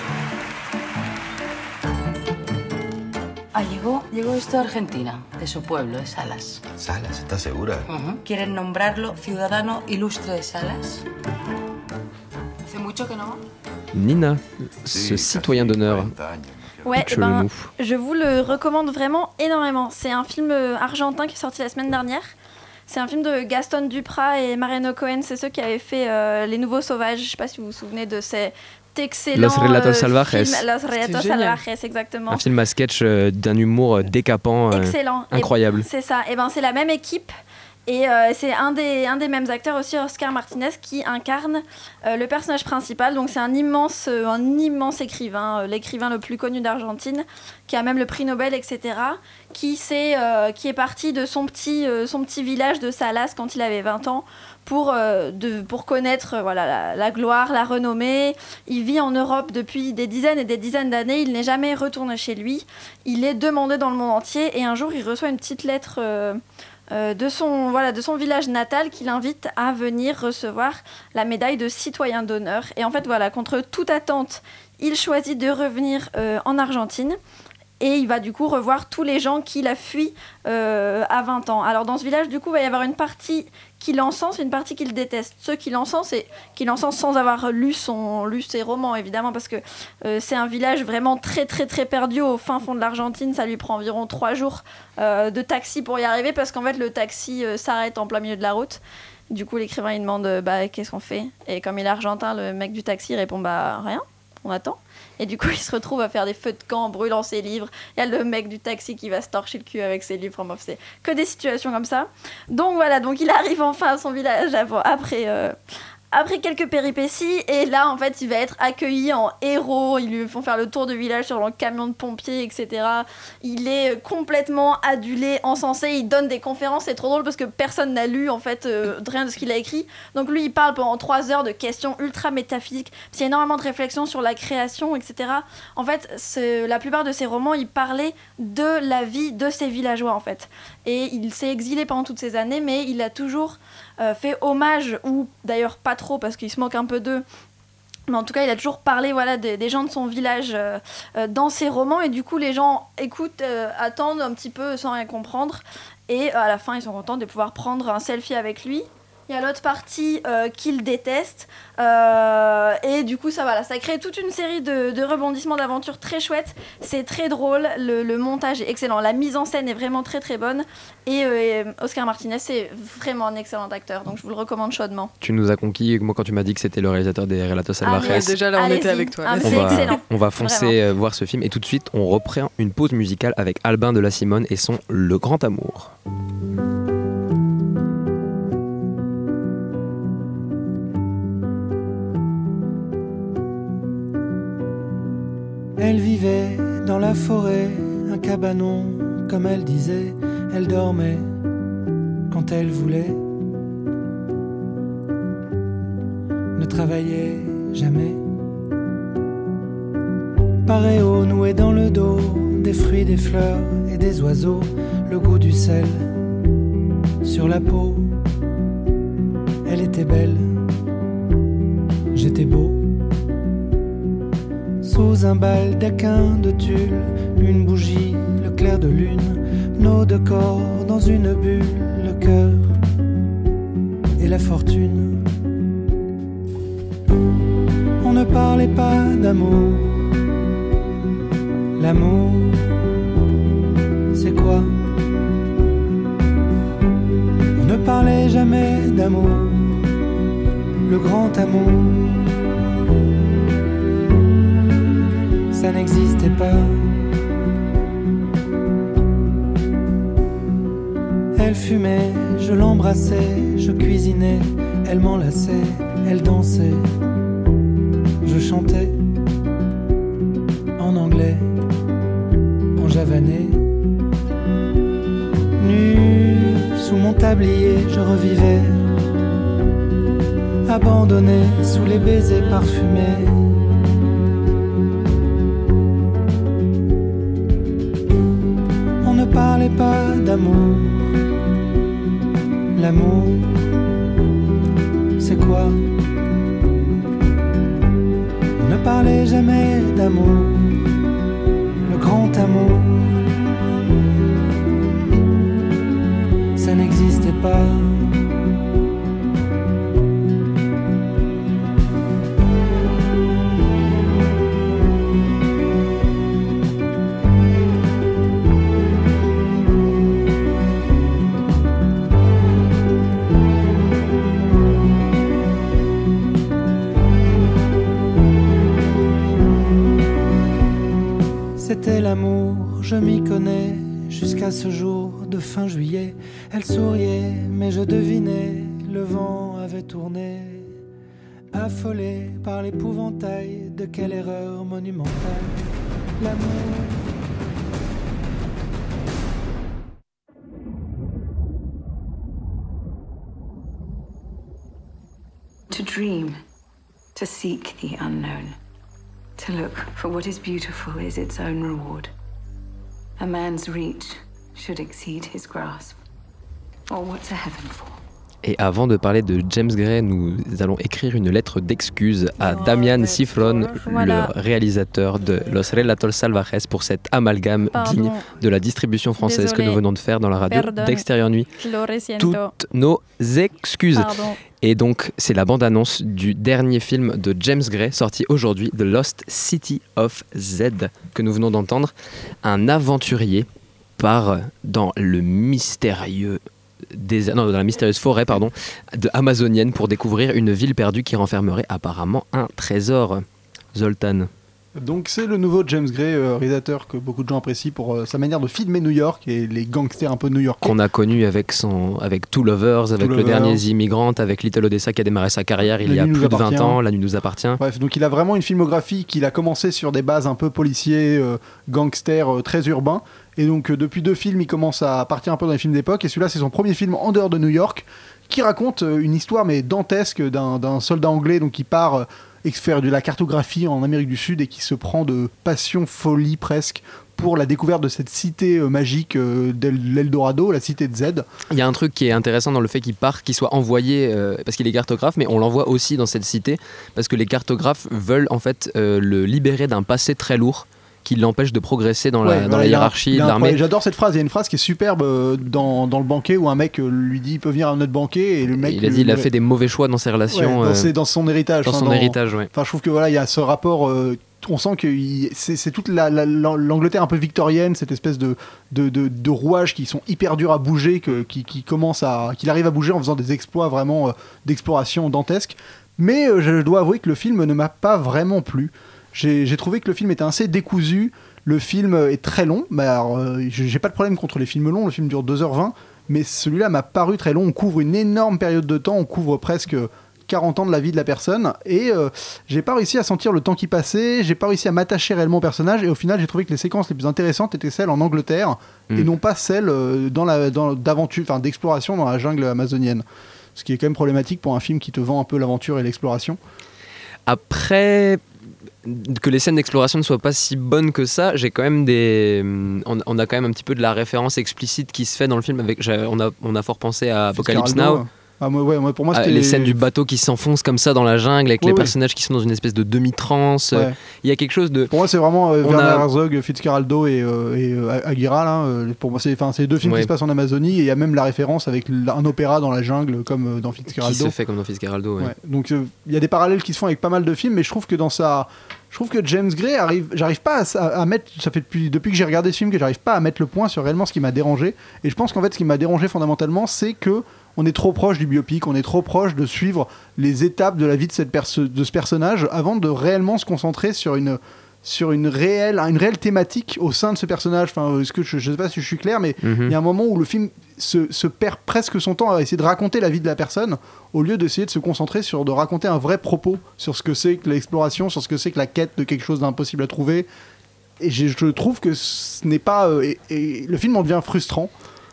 Ah, llegó, llegó esto a Argentina, de su pueblo, de Salas. Salas, ¿estás segura? Ujú. ¿Quieren nombrarlo ciudadano ilustre de Salas? ¿Hace mucho que no? Nina, ce citoyen d'honneur. Ouais, eh ben, je vous le recommande vraiment énormément. C'est un film euh, argentin qui est sorti la semaine dernière. C'est un film de Gaston Duprat et Mariano Cohen. C'est ceux qui avaient fait euh, Les Nouveaux Sauvages. Je sais pas si vous vous souvenez de cet excellent Los Relatos euh, Salvajes. film. Los Relatos. Salvajes, exactement. Un film à sketch euh, d'un humour décapant, euh, Excellent. Incroyable. C'est ça. Et ben c'est la même équipe. Et euh, c'est un des, un des mêmes acteurs aussi, Oscar Martinez, qui incarne euh, le personnage principal. Donc c'est un immense, euh, un immense écrivain, l'écrivain le plus connu d'Argentine, qui a même le prix Nobel, etc. Qui, euh, qui est parti de son petit, son petit village de Salas quand il avait 20 ans pour, de, pour connaître voilà, la gloire, la renommée. Il vit en Europe depuis des dizaines et des dizaines d'années. Il n'est jamais retourné chez lui. Il est demandé dans le monde entier. Et un jour, il reçoit une petite lettre euh, de, son, voilà, de son village natal qui l'invite à venir recevoir la médaille de citoyen d'honneur. Et en fait, voilà, contre toute attente, il choisit de revenir euh, en Argentine. Et il va du coup revoir tous les gens qu'il a fui euh, à 20 ans. Alors dans ce village, du coup, il va y avoir une partie qui l'encense une partie qu'il déteste. Ceux qui l'encensent, et qui l'encensent sans avoir lu, son, lu ses romans, évidemment, parce que euh, c'est un village vraiment très, très, très perdu au fin fond de l'Argentine. Ça lui prend environ trois jours euh, de taxi pour y arriver, parce qu'en fait, le taxi euh, s'arrête en plein milieu de la route. Du coup, l'écrivain, il demande bah, qu'est-ce qu'on fait? Et comme il est argentin, le mec du taxi répond bah rien, on attend. Et du coup, il se retrouve à faire des feux de camp en brûlant ses livres. Il y a le mec du taxi qui va se torcher le cul avec ses livres. Enfin, c'est que des situations comme ça. Donc voilà, donc il arrive enfin à son village avant- après, euh, après quelques péripéties. Et là, en fait, il va être accueilli en héros. Ils lui font faire le tour du village sur le camion de pompiers, etc. Il est complètement adulé, encensé. Il donne des conférences. C'est trop drôle parce que personne n'a lu, en fait, euh, rien de ce qu'il a écrit. Donc lui, il parle pendant trois heures de questions ultra métaphysiques. Parce qu'il y a énormément de réflexions sur la création, etc. En fait, la plupart de ses romans, il parlait de la vie de ces villageois, en fait. Et il s'est exilé pendant toutes ces années, mais il a toujours euh, fait hommage, ou d'ailleurs pas trop, parce qu'il se moque un peu d'eux, mais en tout cas, il a toujours parlé voilà, des, gens de son village euh, euh, dans ses romans. Et du coup, les gens écoutent, attendent un petit peu sans rien comprendre. Et à la fin, ils sont contents de pouvoir prendre un selfie avec lui. Il y a l'autre partie euh, qu'il déteste. Euh, et du coup, ça, voilà, ça crée toute une série de, de rebondissements, d'aventures très chouettes. C'est très drôle. Le, le montage est excellent. La mise en scène est vraiment très très bonne. Et, euh, et Oscar Martinez, c'est vraiment un excellent acteur. Donc je vous le recommande chaudement. Tu nous as conquis. Moi, quand tu m'as dit que c'était le réalisateur des Relatos Salvajes, Allez, déjà, là, on était avec toi. Ah, on c'est va, excellent. on va foncer Vraiment. voir ce film. Et tout de suite, on reprend une pause musicale avec Albin de la Simone et son Le Grand Amour. Elle vivait dans la forêt, un cabanon, comme elle disait, elle dormait quand elle voulait. Ne travaillait jamais. Paréo noué dans le dos, des fruits, des fleurs et des oiseaux, le goût du sel sur la peau. Elle était belle, j'étais beau. Sous un baldaquin de tulle, une bougie, le clair de lune, nos deux corps dans une bulle, le cœur et la fortune. On ne parlait pas d'amour, l'amour c'est quoi? On ne parlait jamais d'amour, le grand amour. Ça n'existait pas. Elle fumait, je l'embrassais, je cuisinais, elle m'enlaçait, elle dansait, je chantais en anglais, en javanais. Nu sous mon tablier, je revivais, abandonné sous les baisers parfumés. L'amour, c'est quoi? Ne parlait jamais d'amour, je m'y connais, jusqu'à ce jour de fin juillet. Elle souriait, mais je devinais, le vent avait tourné. Affolé par l'épouvantail de quelle erreur monumentale. L'amour. To dream, to seek the unknown, to look for what is beautiful is its own reward. A man's reach should exceed his grasp. Or what's a heaven for? Et avant de parler de James Gray, nous allons écrire une lettre d'excuse à Damian Cifron, Voilà. le réalisateur de Los Relatos Salvajes, pour cet amalgame Pardon. digne de la distribution française que nous venons de faire dans la radio d'Extérieur Nuit. Toutes nos excuses. Pardon. Et donc, c'est la bande-annonce du dernier film de James Gray, sorti aujourd'hui, The Lost City of Z, que nous venons d'entendre. Un aventurier part dans le mystérieux désert, non, dans la mystérieuse forêt pardon, de amazonienne pour découvrir une ville perdue qui renfermerait apparemment un trésor. Zoltan. Donc c'est le nouveau James Gray, euh, réalisateur que beaucoup de gens apprécient pour euh, sa manière de filmer New York et les gangsters un peu new-yorkais. Qu'on a connu avec, son, avec Two Lovers, avec Two le Lovers. dernier Immigrant, avec Little Odessa qui a démarré sa carrière il La y a plus de 20 appartient. ans, La nuit nous appartient. Bref, donc il a vraiment une filmographie qu'il a commencé sur des bases un peu policiers, euh, gangsters, très urbains. Et donc euh, depuis deux films, il commence à partir un peu dans les films d'époque. Et celui-là, c'est son premier film en dehors de New York, qui raconte euh, une histoire mais dantesque d'un soldat anglais donc qui part euh, faire de la cartographie en Amérique du Sud et qui se prend de passion, folie presque pour la découverte de cette cité magique de l'Eldorado, la cité de Z. Il y a un truc qui est intéressant dans le fait qu'il part, qu'il soit envoyé, parce qu'il est cartographe, mais on l'envoie aussi dans cette cité, parce que les cartographes veulent en fait le libérer d'un passé très lourd qui l'empêche de progresser dans, Ouais, la, dans hiérarchie de l'armée. J'adore cette phrase. Il y a une phrase qui est superbe euh, dans, dans le banquet où un mec euh, lui dit il peut venir à notre banquet et le mec. Il a dit il a fait des mauvais choix dans ses Ouais, relations. dans, euh, dans son héritage. dans enfin, son héritage, ouais. Enfin, je trouve que voilà, il y a ce rapport. on sent que c'est toute la- la- la- l'Angleterre un peu victorienne, cette espèce de, de, de- de rouages qui sont hyper durs à bouger, que, qui, qui commence à, qu'il arrive à bouger en faisant des exploits vraiment euh, d'exploration dantesques. Mais euh, je dois avouer que le film ne m'a pas vraiment plu. J'ai trouvé que le film était assez décousu. Le film est très long. Bah, euh, j'ai pas de problème contre les films longs. Le film dure 2h20. Mais celui-là m'a paru très long. On couvre une énorme période de temps. On couvre presque 40 ans de la vie de la personne. Et euh, j'ai pas réussi à sentir le temps qui passait. J'ai pas réussi à m'attacher réellement au personnage. Et au final, j'ai trouvé que les séquences les plus intéressantes étaient celles en Angleterre et non pas celles euh, dans la, dans, d'aventure, enfin, d'exploration dans la jungle amazonienne. Ce qui est quand même problématique pour un film qui te vend un peu l'aventure et l'exploration. Après que les scènes d'exploration ne soient pas si bonnes que ça, j'ai quand même des. On, on a quand même un petit peu de la référence explicite qui se fait dans le film. Avec, on, a, on a fort pensé à Apocalypse Now. Euh, ah, moi, ouais, moi, pour moi, Ah, les scènes du bateau qui s'enfonce comme ça dans la jungle avec Ouais, les ouais. personnages qui sont dans une espèce de demi-transe. Ouais. Il y a quelque chose de. Pour moi, c'est vraiment euh, Werner a- Herzog, Fitzcarraldo et, euh, et euh, Aguirre. là, euh, pour moi, c'est deux films qui se passent en Amazonie et il y a même la référence avec un opéra dans la jungle comme euh, dans qui Fitzcarraldo. se fait comme dans Fitzcarraldo. Donc euh, il y a des parallèles qui se font avec pas mal de films, mais je trouve que dans sa je trouve que James Gray arrive, j'arrive pas à, à mettre, ça fait depuis, depuis que j'ai regardé ce film que j'arrive pas à mettre le point sur réellement ce qui m'a dérangé. Et je pense qu'en fait, ce qui m'a dérangé fondamentalement, c'est que on est trop proche du biopic, on est trop proche de suivre les étapes de la vie de, cette de ce personnage avant de réellement se concentrer sur une sur une réelle, une réelle thématique au sein de ce personnage. Enfin, est-ce que je, je sais pas si je suis clair, mais il Mhm. y a un moment où le film se, se perd presque son temps à essayer de raconter la vie de la personne, au lieu d'essayer de se concentrer sur de raconter un vrai propos sur ce que c'est que l'exploration, sur ce que c'est que la quête de quelque chose d'impossible à trouver. Et je trouve que ce n'est pas. euh, et, et le film en devient frustrant.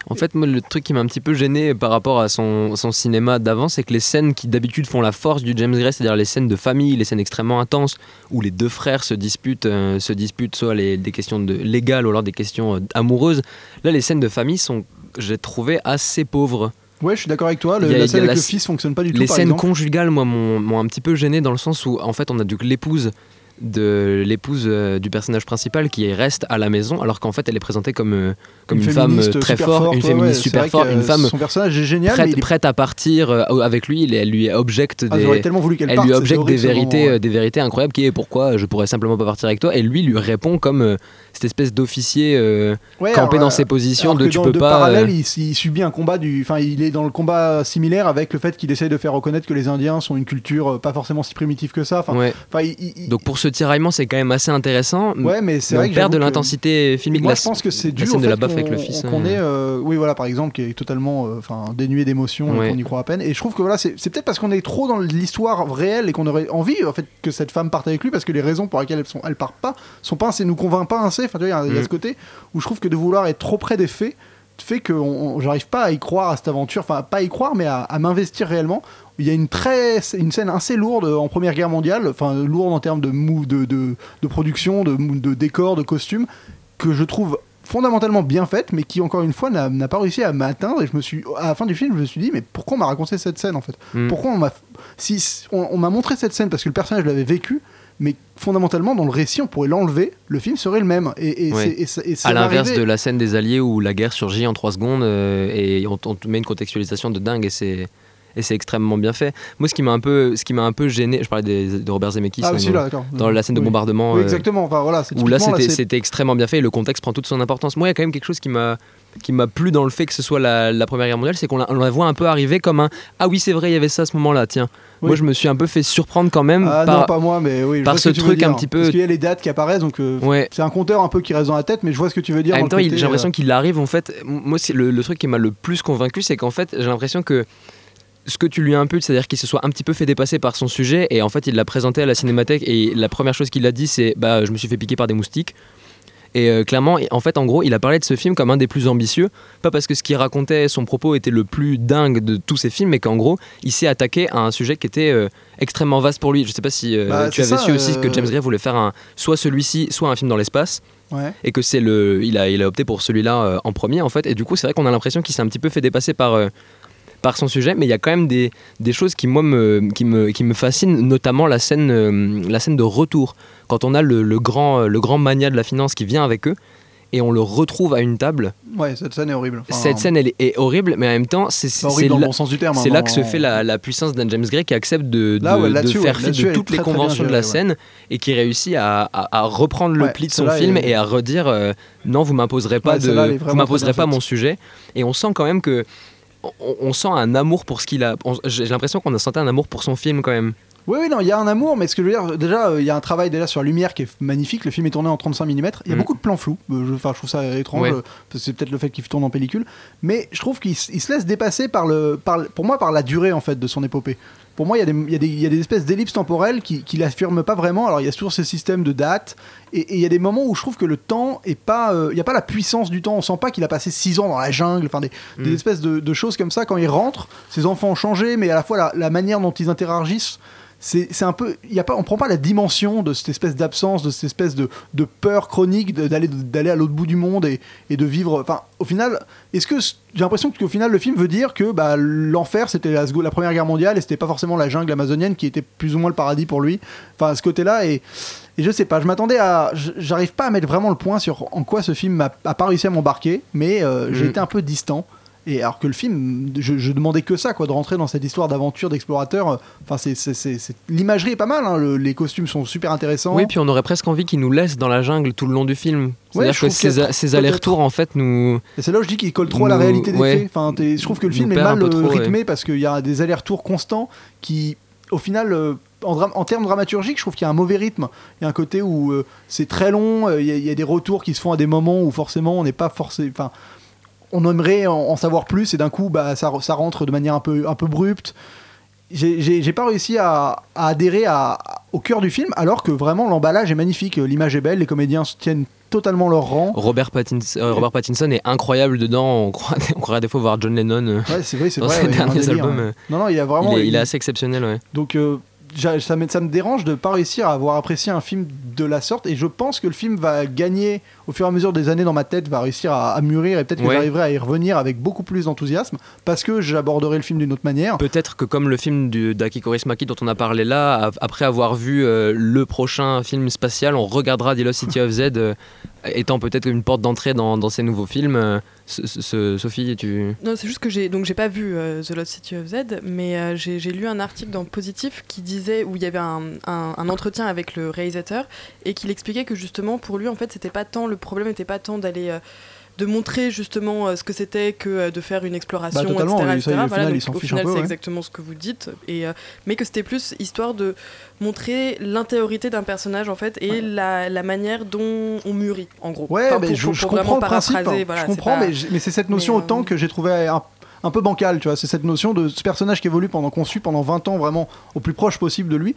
En fait, moi, le truc qui m'a un petit peu gêné par rapport à son, son cinéma d'avant, c'est que les scènes qui d'habitude font la force du James Gray, c'est-à-dire les scènes de famille, les scènes extrêmement intenses, où les deux frères se disputent, euh, se disputent soit les, des questions de, légales ou alors des questions euh, amoureuses. Là, les scènes de famille sont, j'ai trouvé, assez pauvres. Ouais, je suis d'accord avec toi. Le, a- la scène avec la le fils fonctionne pas du tout. Les par scènes exemple. conjugales, moi, m'ont m'ont un petit peu gêné dans le sens où, en fait, on a donc l'épouse de l'épouse euh, du personnage principal qui reste à la maison alors qu'en fait elle est présentée comme euh, comme une, femme euh, très forte une ouais, féministe ouais, super forte une femme Son personnage est génial. prête, est- à partir avec lui, elle lui objecte Ah, des, tellement voulu elle parte, lui objecte des vérités, moment, ouais. des vérités incroyables qui est pourquoi je pourrais simplement pas partir avec toi. Et lui lui répond comme euh, cette espèce d'officier euh, campé alors, dans ses positions de tu dans- peux de pas. parallèle, il, il subit un combat du. Enfin, il est dans le combat similaire avec le fait qu'il essaye de faire reconnaître que les Indiens sont une culture pas forcément si primitive que ça. Il- il- Donc pour ce tiraillement, c'est quand même assez intéressant. Ouais, mais c'est on vrai que perd de l'intensité filmique. Moi, La- je pense que c'est dû au fait qu'on- avec le fils. qu'on est, euh, oui, voilà, par exemple, qui est totalement, euh, dénué d'émotion, Ouais. qu'on y croit à peine. Et je trouve que voilà, c'est peut-être parce qu'on est trop dans l'histoire réelle et qu'on aurait envie, en fait, que cette femme parte avec lui, parce que les raisons pour lesquelles elles sont, elles partent pas, sont pas assez, nous convainc pas assez. Enfin, tu vois, il y a- il y, a Mm. ce côté où je trouve que de vouloir être trop près des faits fait que on- on- j'arrive pas à y croire à cette aventure, enfin pas à y croire, mais à, à m'investir réellement. Il y a une très, une scène assez lourde en Première Guerre mondiale, enfin lourde en termes de mou, de, de, de production, de, de décor, de costumes, que je trouve fondamentalement bien faite, mais qui encore une fois n'a pas réussi à m'atteindre. Et je me suis, à la fin du film, je me suis dit, mais pourquoi on m'a raconté cette scène en fait? Mm. Pourquoi on m'a, si on, on m'a montré cette scène parce que le personnage l'avait vécu, mais fondamentalement dans le récit, on pourrait l'enlever, le film serait le même. Et, et Ouais. à l'inverse de la scène des Alliés où la guerre surgit en 3 secondes euh, et on, on te met une contextualisation de dingue et c'est et c'est extrêmement bien fait. Moi, ce qui m'a un peu, ce qui m'a un peu gêné, je parlais des- de Robert Zemeckis Ah, hein, là, dans la scène de bombardement. Oui, euh, exactement. Enfin, voilà, où là, c'était extrêmement bien fait et le contexte prend toute son importance. Moi, il y a quand même quelque chose qui m'a qui m'a plu dans le fait que ce soit la, la Première Guerre mondiale, c'est qu'on la, voit un peu arriver comme un ah oui c'est vrai il y avait ça à ce moment-là tiens. Oui. Moi je me suis un peu fait surprendre quand même Ah par, non, pas moi, mais oui. par ce truc un petit peu Parce qu'il y a les dates qui apparaissent, donc euh, Ouais. c'est un compteur un peu qui reste dans la tête, mais je vois ce que tu veux dire. En même temps, j'ai l'impression euh, qu'il arrive en fait. Moi, c'est le, le truc qui m'a le plus convaincu, c'est qu'en fait, j'ai l'impression que ce que tu lui imputes, c'est-à-dire qu'il se soit un petit peu fait dépasser par son sujet, et en fait, il l'a présenté à la cinémathèque, et la première chose qu'il a dit, c'est bah, je me suis fait piquer par des moustiques. Et euh, clairement, en fait, en gros, il a parlé de ce film comme un des plus ambitieux, pas parce que ce qu'il racontait, son propos était le plus dingue de tous ses films, mais qu'en gros, il s'est attaqué à un sujet qui était euh, extrêmement vaste pour lui. Je sais pas si euh, Bah, tu avais ça, su aussi que James Gray voulait faire un, soit celui-ci, soit un film dans l'espace Ouais. et que c'est le il a il a opté pour celui-là en premier en fait et du coup c'est vrai qu'on a l'impression qu'il s'est un petit peu fait dépasser par par son sujet mais il y a quand même des, des choses qui moi me qui me qui me fascinent notamment la scène euh, la scène de retour quand on a le, le grand euh, le grand mania de la finance qui vient avec eux et on le retrouve à une table Ouais, cette scène est horrible. Enfin, cette scène elle est, horrible mais en même temps c'est bon sens du terme, hein, c'est là que se fait la, la puissance d'un James Gray qui accepte de, Là, de- ouais, de là-dessus, faire fi de toutes les très, très bien conventions de la ouais. scène et qui réussit à, à- à reprendre le Ouais, pli de son film est- et à redire euh, non vous m'imposerez pas de vous m'imposerez pas mon sujet et on sent quand même que on, on sent un amour pour ce qu'il a j'ai l'impression qu'on a senti un amour pour son film quand même Oui, oui, non, il y a un amour, mais ce que je veux dire, déjà, euh, il y a un travail déjà sur la lumière qui est magnifique. Le film est tourné en 35 mm. Il y a Mm. beaucoup de plans flous. Euh, je- Enfin, je trouve ça étrange. Ouais. euh, C'est peut-être le fait qu'il tourne en pellicule. Mais je trouve qu'il se laisse dépasser par le, par, pour moi, par la durée en fait de son épopée. Pour moi, il y, a des- y, y a espèces d'ellipses temporelles qui, qui l'affirment pas vraiment. Alors, il y a toujours ce système de date. Et il y a des moments où je trouve que le temps est pas. euh, Il n'y a pas la puissance du temps. On sent pas qu'il a passé 6 ans dans la jungle. Enfin, des, des Mm. espèces de, de choses comme ça. Quand il rentre, ses enfants ont changé, mais à la fois la, la manière dont ils interagissent c'est un peu il y a pas on prend pas la dimension de cette espèce d'absence de cette espèce de, de peur chronique d'aller d'aller à l'autre bout du monde et, et de vivre enfin au final est-ce que j'ai l'impression qu'au final le film veut dire que bah, l'enfer c'était la, la première guerre mondiale et c'était pas forcément la jungle amazonienne qui était plus ou moins le paradis pour lui enfin à ce côté là et et je sais pas, je m'attendais à. J'arrive pas à mettre vraiment le point sur en quoi ce film a, a pas réussi à m'embarquer, mais euh, j'ai Mm. été un peu distant. Et alors que le film, je, je demandais que ça, quoi, de rentrer dans cette histoire d'aventure, d'explorateur. euh, Enfin, c'est, l'imagerie est pas mal. hein, le- les costumes sont super intéressants. Oui, puis on aurait presque envie qu'il nous laisse dans la jungle tout le long du film. C'est-à-dire que ces, a ces peut-être- allers-retours, en fait, nous. Et c'est là où je dis qu'il colle trop à la réalité des ouais. faits. Enfin, je trouve que le Nous film est mal euh, trop, rythmé ouais. parce qu'il y a des allers-retours constants qui, au final, euh, en, termes dramaturgiques, je trouve qu'il y a un mauvais rythme. Il y a un côté où euh, c'est très long, euh, il y, y a des retours qui se font à des moments où forcément on n'est pas forcé. Enfin, on aimerait en, en savoir plus et d'un coup, bah, ça, ça rentre de manière un peu, un peu. J'ai- pas réussi à, à adhérer à- au cœur du film, alors que vraiment l'emballage est magnifique, l'image est belle, les comédiens tiennent totalement leur rang. Robert, Pattinson, euh, Robert Pattinson est incroyable dedans. On croirait, on des fois voir John Lennon euh, Ouais, c'est vrai, dans vrai. ses ouais, derniers albums. euh. Non, non, il y a vraiment. il, est, il est il- assez exceptionnel, ouais. Donc euh, ça, me, ça me dérange de pas réussir à avoir apprécié un film de la sorte et je pense que le film va gagner au fur et à mesure des années dans ma tête, va réussir à, à mûrir et peut-être que Ouais. j'arriverai à y revenir avec beaucoup plus d'enthousiasme parce que j'aborderai le film d'une autre manière. Peut-être que comme le film d'Aki Kaurismäki dont on a parlé là, après avoir vu euh, le prochain film spatial, on regardera The Lost City of Z euh, étant peut-être une porte d'entrée dans, dans ces nouveaux films. Euh, ce- ce- Sophie, tu... Non, c'est juste que j'ai donc j'ai pas vu euh, The Lost City of Z, mais euh, j'ai j'ai lu un article dans Positif qui disait où il y avait un, un- un entretien avec le réalisateur et qu'il expliquait que justement pour lui en fait c'était pas tant le problème n'était pas tant d'aller euh, de montrer justement euh, ce que c'était que euh, de faire une exploration, Bah, etc. oui, ça, etc. Voilà, donc, au final, c'est ouais. exactement ce que vous dites, et, euh, mais que c'était plus histoire de montrer l'intériorité d'un personnage en fait et la, la manière dont on mûrit en gros. Ouais, Enfin, mais pour- je, pour- je pour comprends le principe. hein. voilà, je comprends, pas- mais, mais c'est cette notion mais, euh, autant que j'ai trouvé un, un peu bancale, tu vois. C'est cette notion de ce personnage qui évolue pendant qu'on suit pendant 20 ans vraiment au plus proche possible de lui.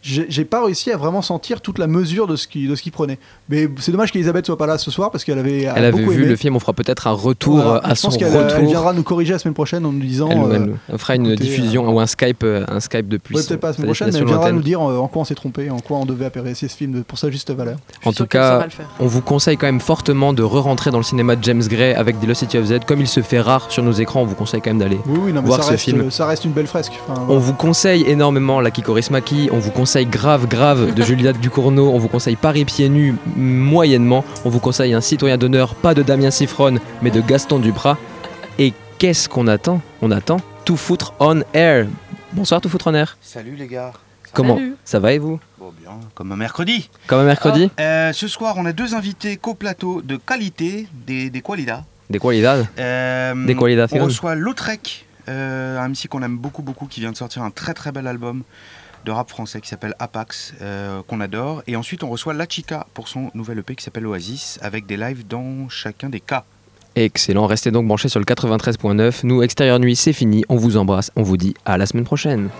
J'ai pas réussi à vraiment sentir toute la mesure de ce qu'il de ce qu'il prenait. Mais c'est dommage qu'Elisabeth soit pas là ce soir parce qu'elle avait, Elle avait beaucoup vu aimé. le film, on fera peut-être un retour Voilà. euh, à je son pense qu'elle retour. elle viendra nous corriger la semaine prochaine en nous disant. Elle, euh, elle fera une écoutez, diffusion ou un Skype, euh, un Skype depuis Ouais, peut-être pas la semaine prochaine, mais elle viendra nous dire euh, en quoi on s'est trompé, en quoi on devait apprécier ce film pour sa juste valeur. En tout cas, on vous conseille quand même fortement de re-rentrer dans le cinéma de James Gray avec The Lost City of Z. Comme il se fait rare sur nos écrans, on vous conseille quand même d'aller Oui, oui, voir ça ce reste, film. euh, ça reste une belle fresque. Enfin, On voilà. vous conseille énormément la Kikorismaki, on vous conseille grave grave de Juliette Ducournau, on vous conseille Paris pieds nus moyennement, on vous conseille un citoyen d'honneur, pas de Damien Siffron, mais de Gaston Duprat. Et qu'est-ce qu'on attend? On attend Tout foutre on air. Bonsoir Tout foutre on air. Salut les gars. Comment Salut. Ça va et vous? Bon, bien, comme un mercredi. Comme un mercredi Ah, euh, ce soir, on a deux invités co-plateau de qualité, des, des qualidas. Des qualidades Euh, Des qualidades, On reçoit Lautrec, euh, un MC qu'on aime beaucoup, beaucoup, qui vient de sortir un très très bel album de rap français qui s'appelle Apax, euh, qu'on adore. Et ensuite, on reçoit La Chica pour son nouvel EP qui s'appelle Oasis, avec des lives dans chacun des cas. Excellent, restez donc branchés sur le 93.9. Nous, Extérieur Nuit, c'est fini. On vous embrasse, on vous dit à la semaine prochaine.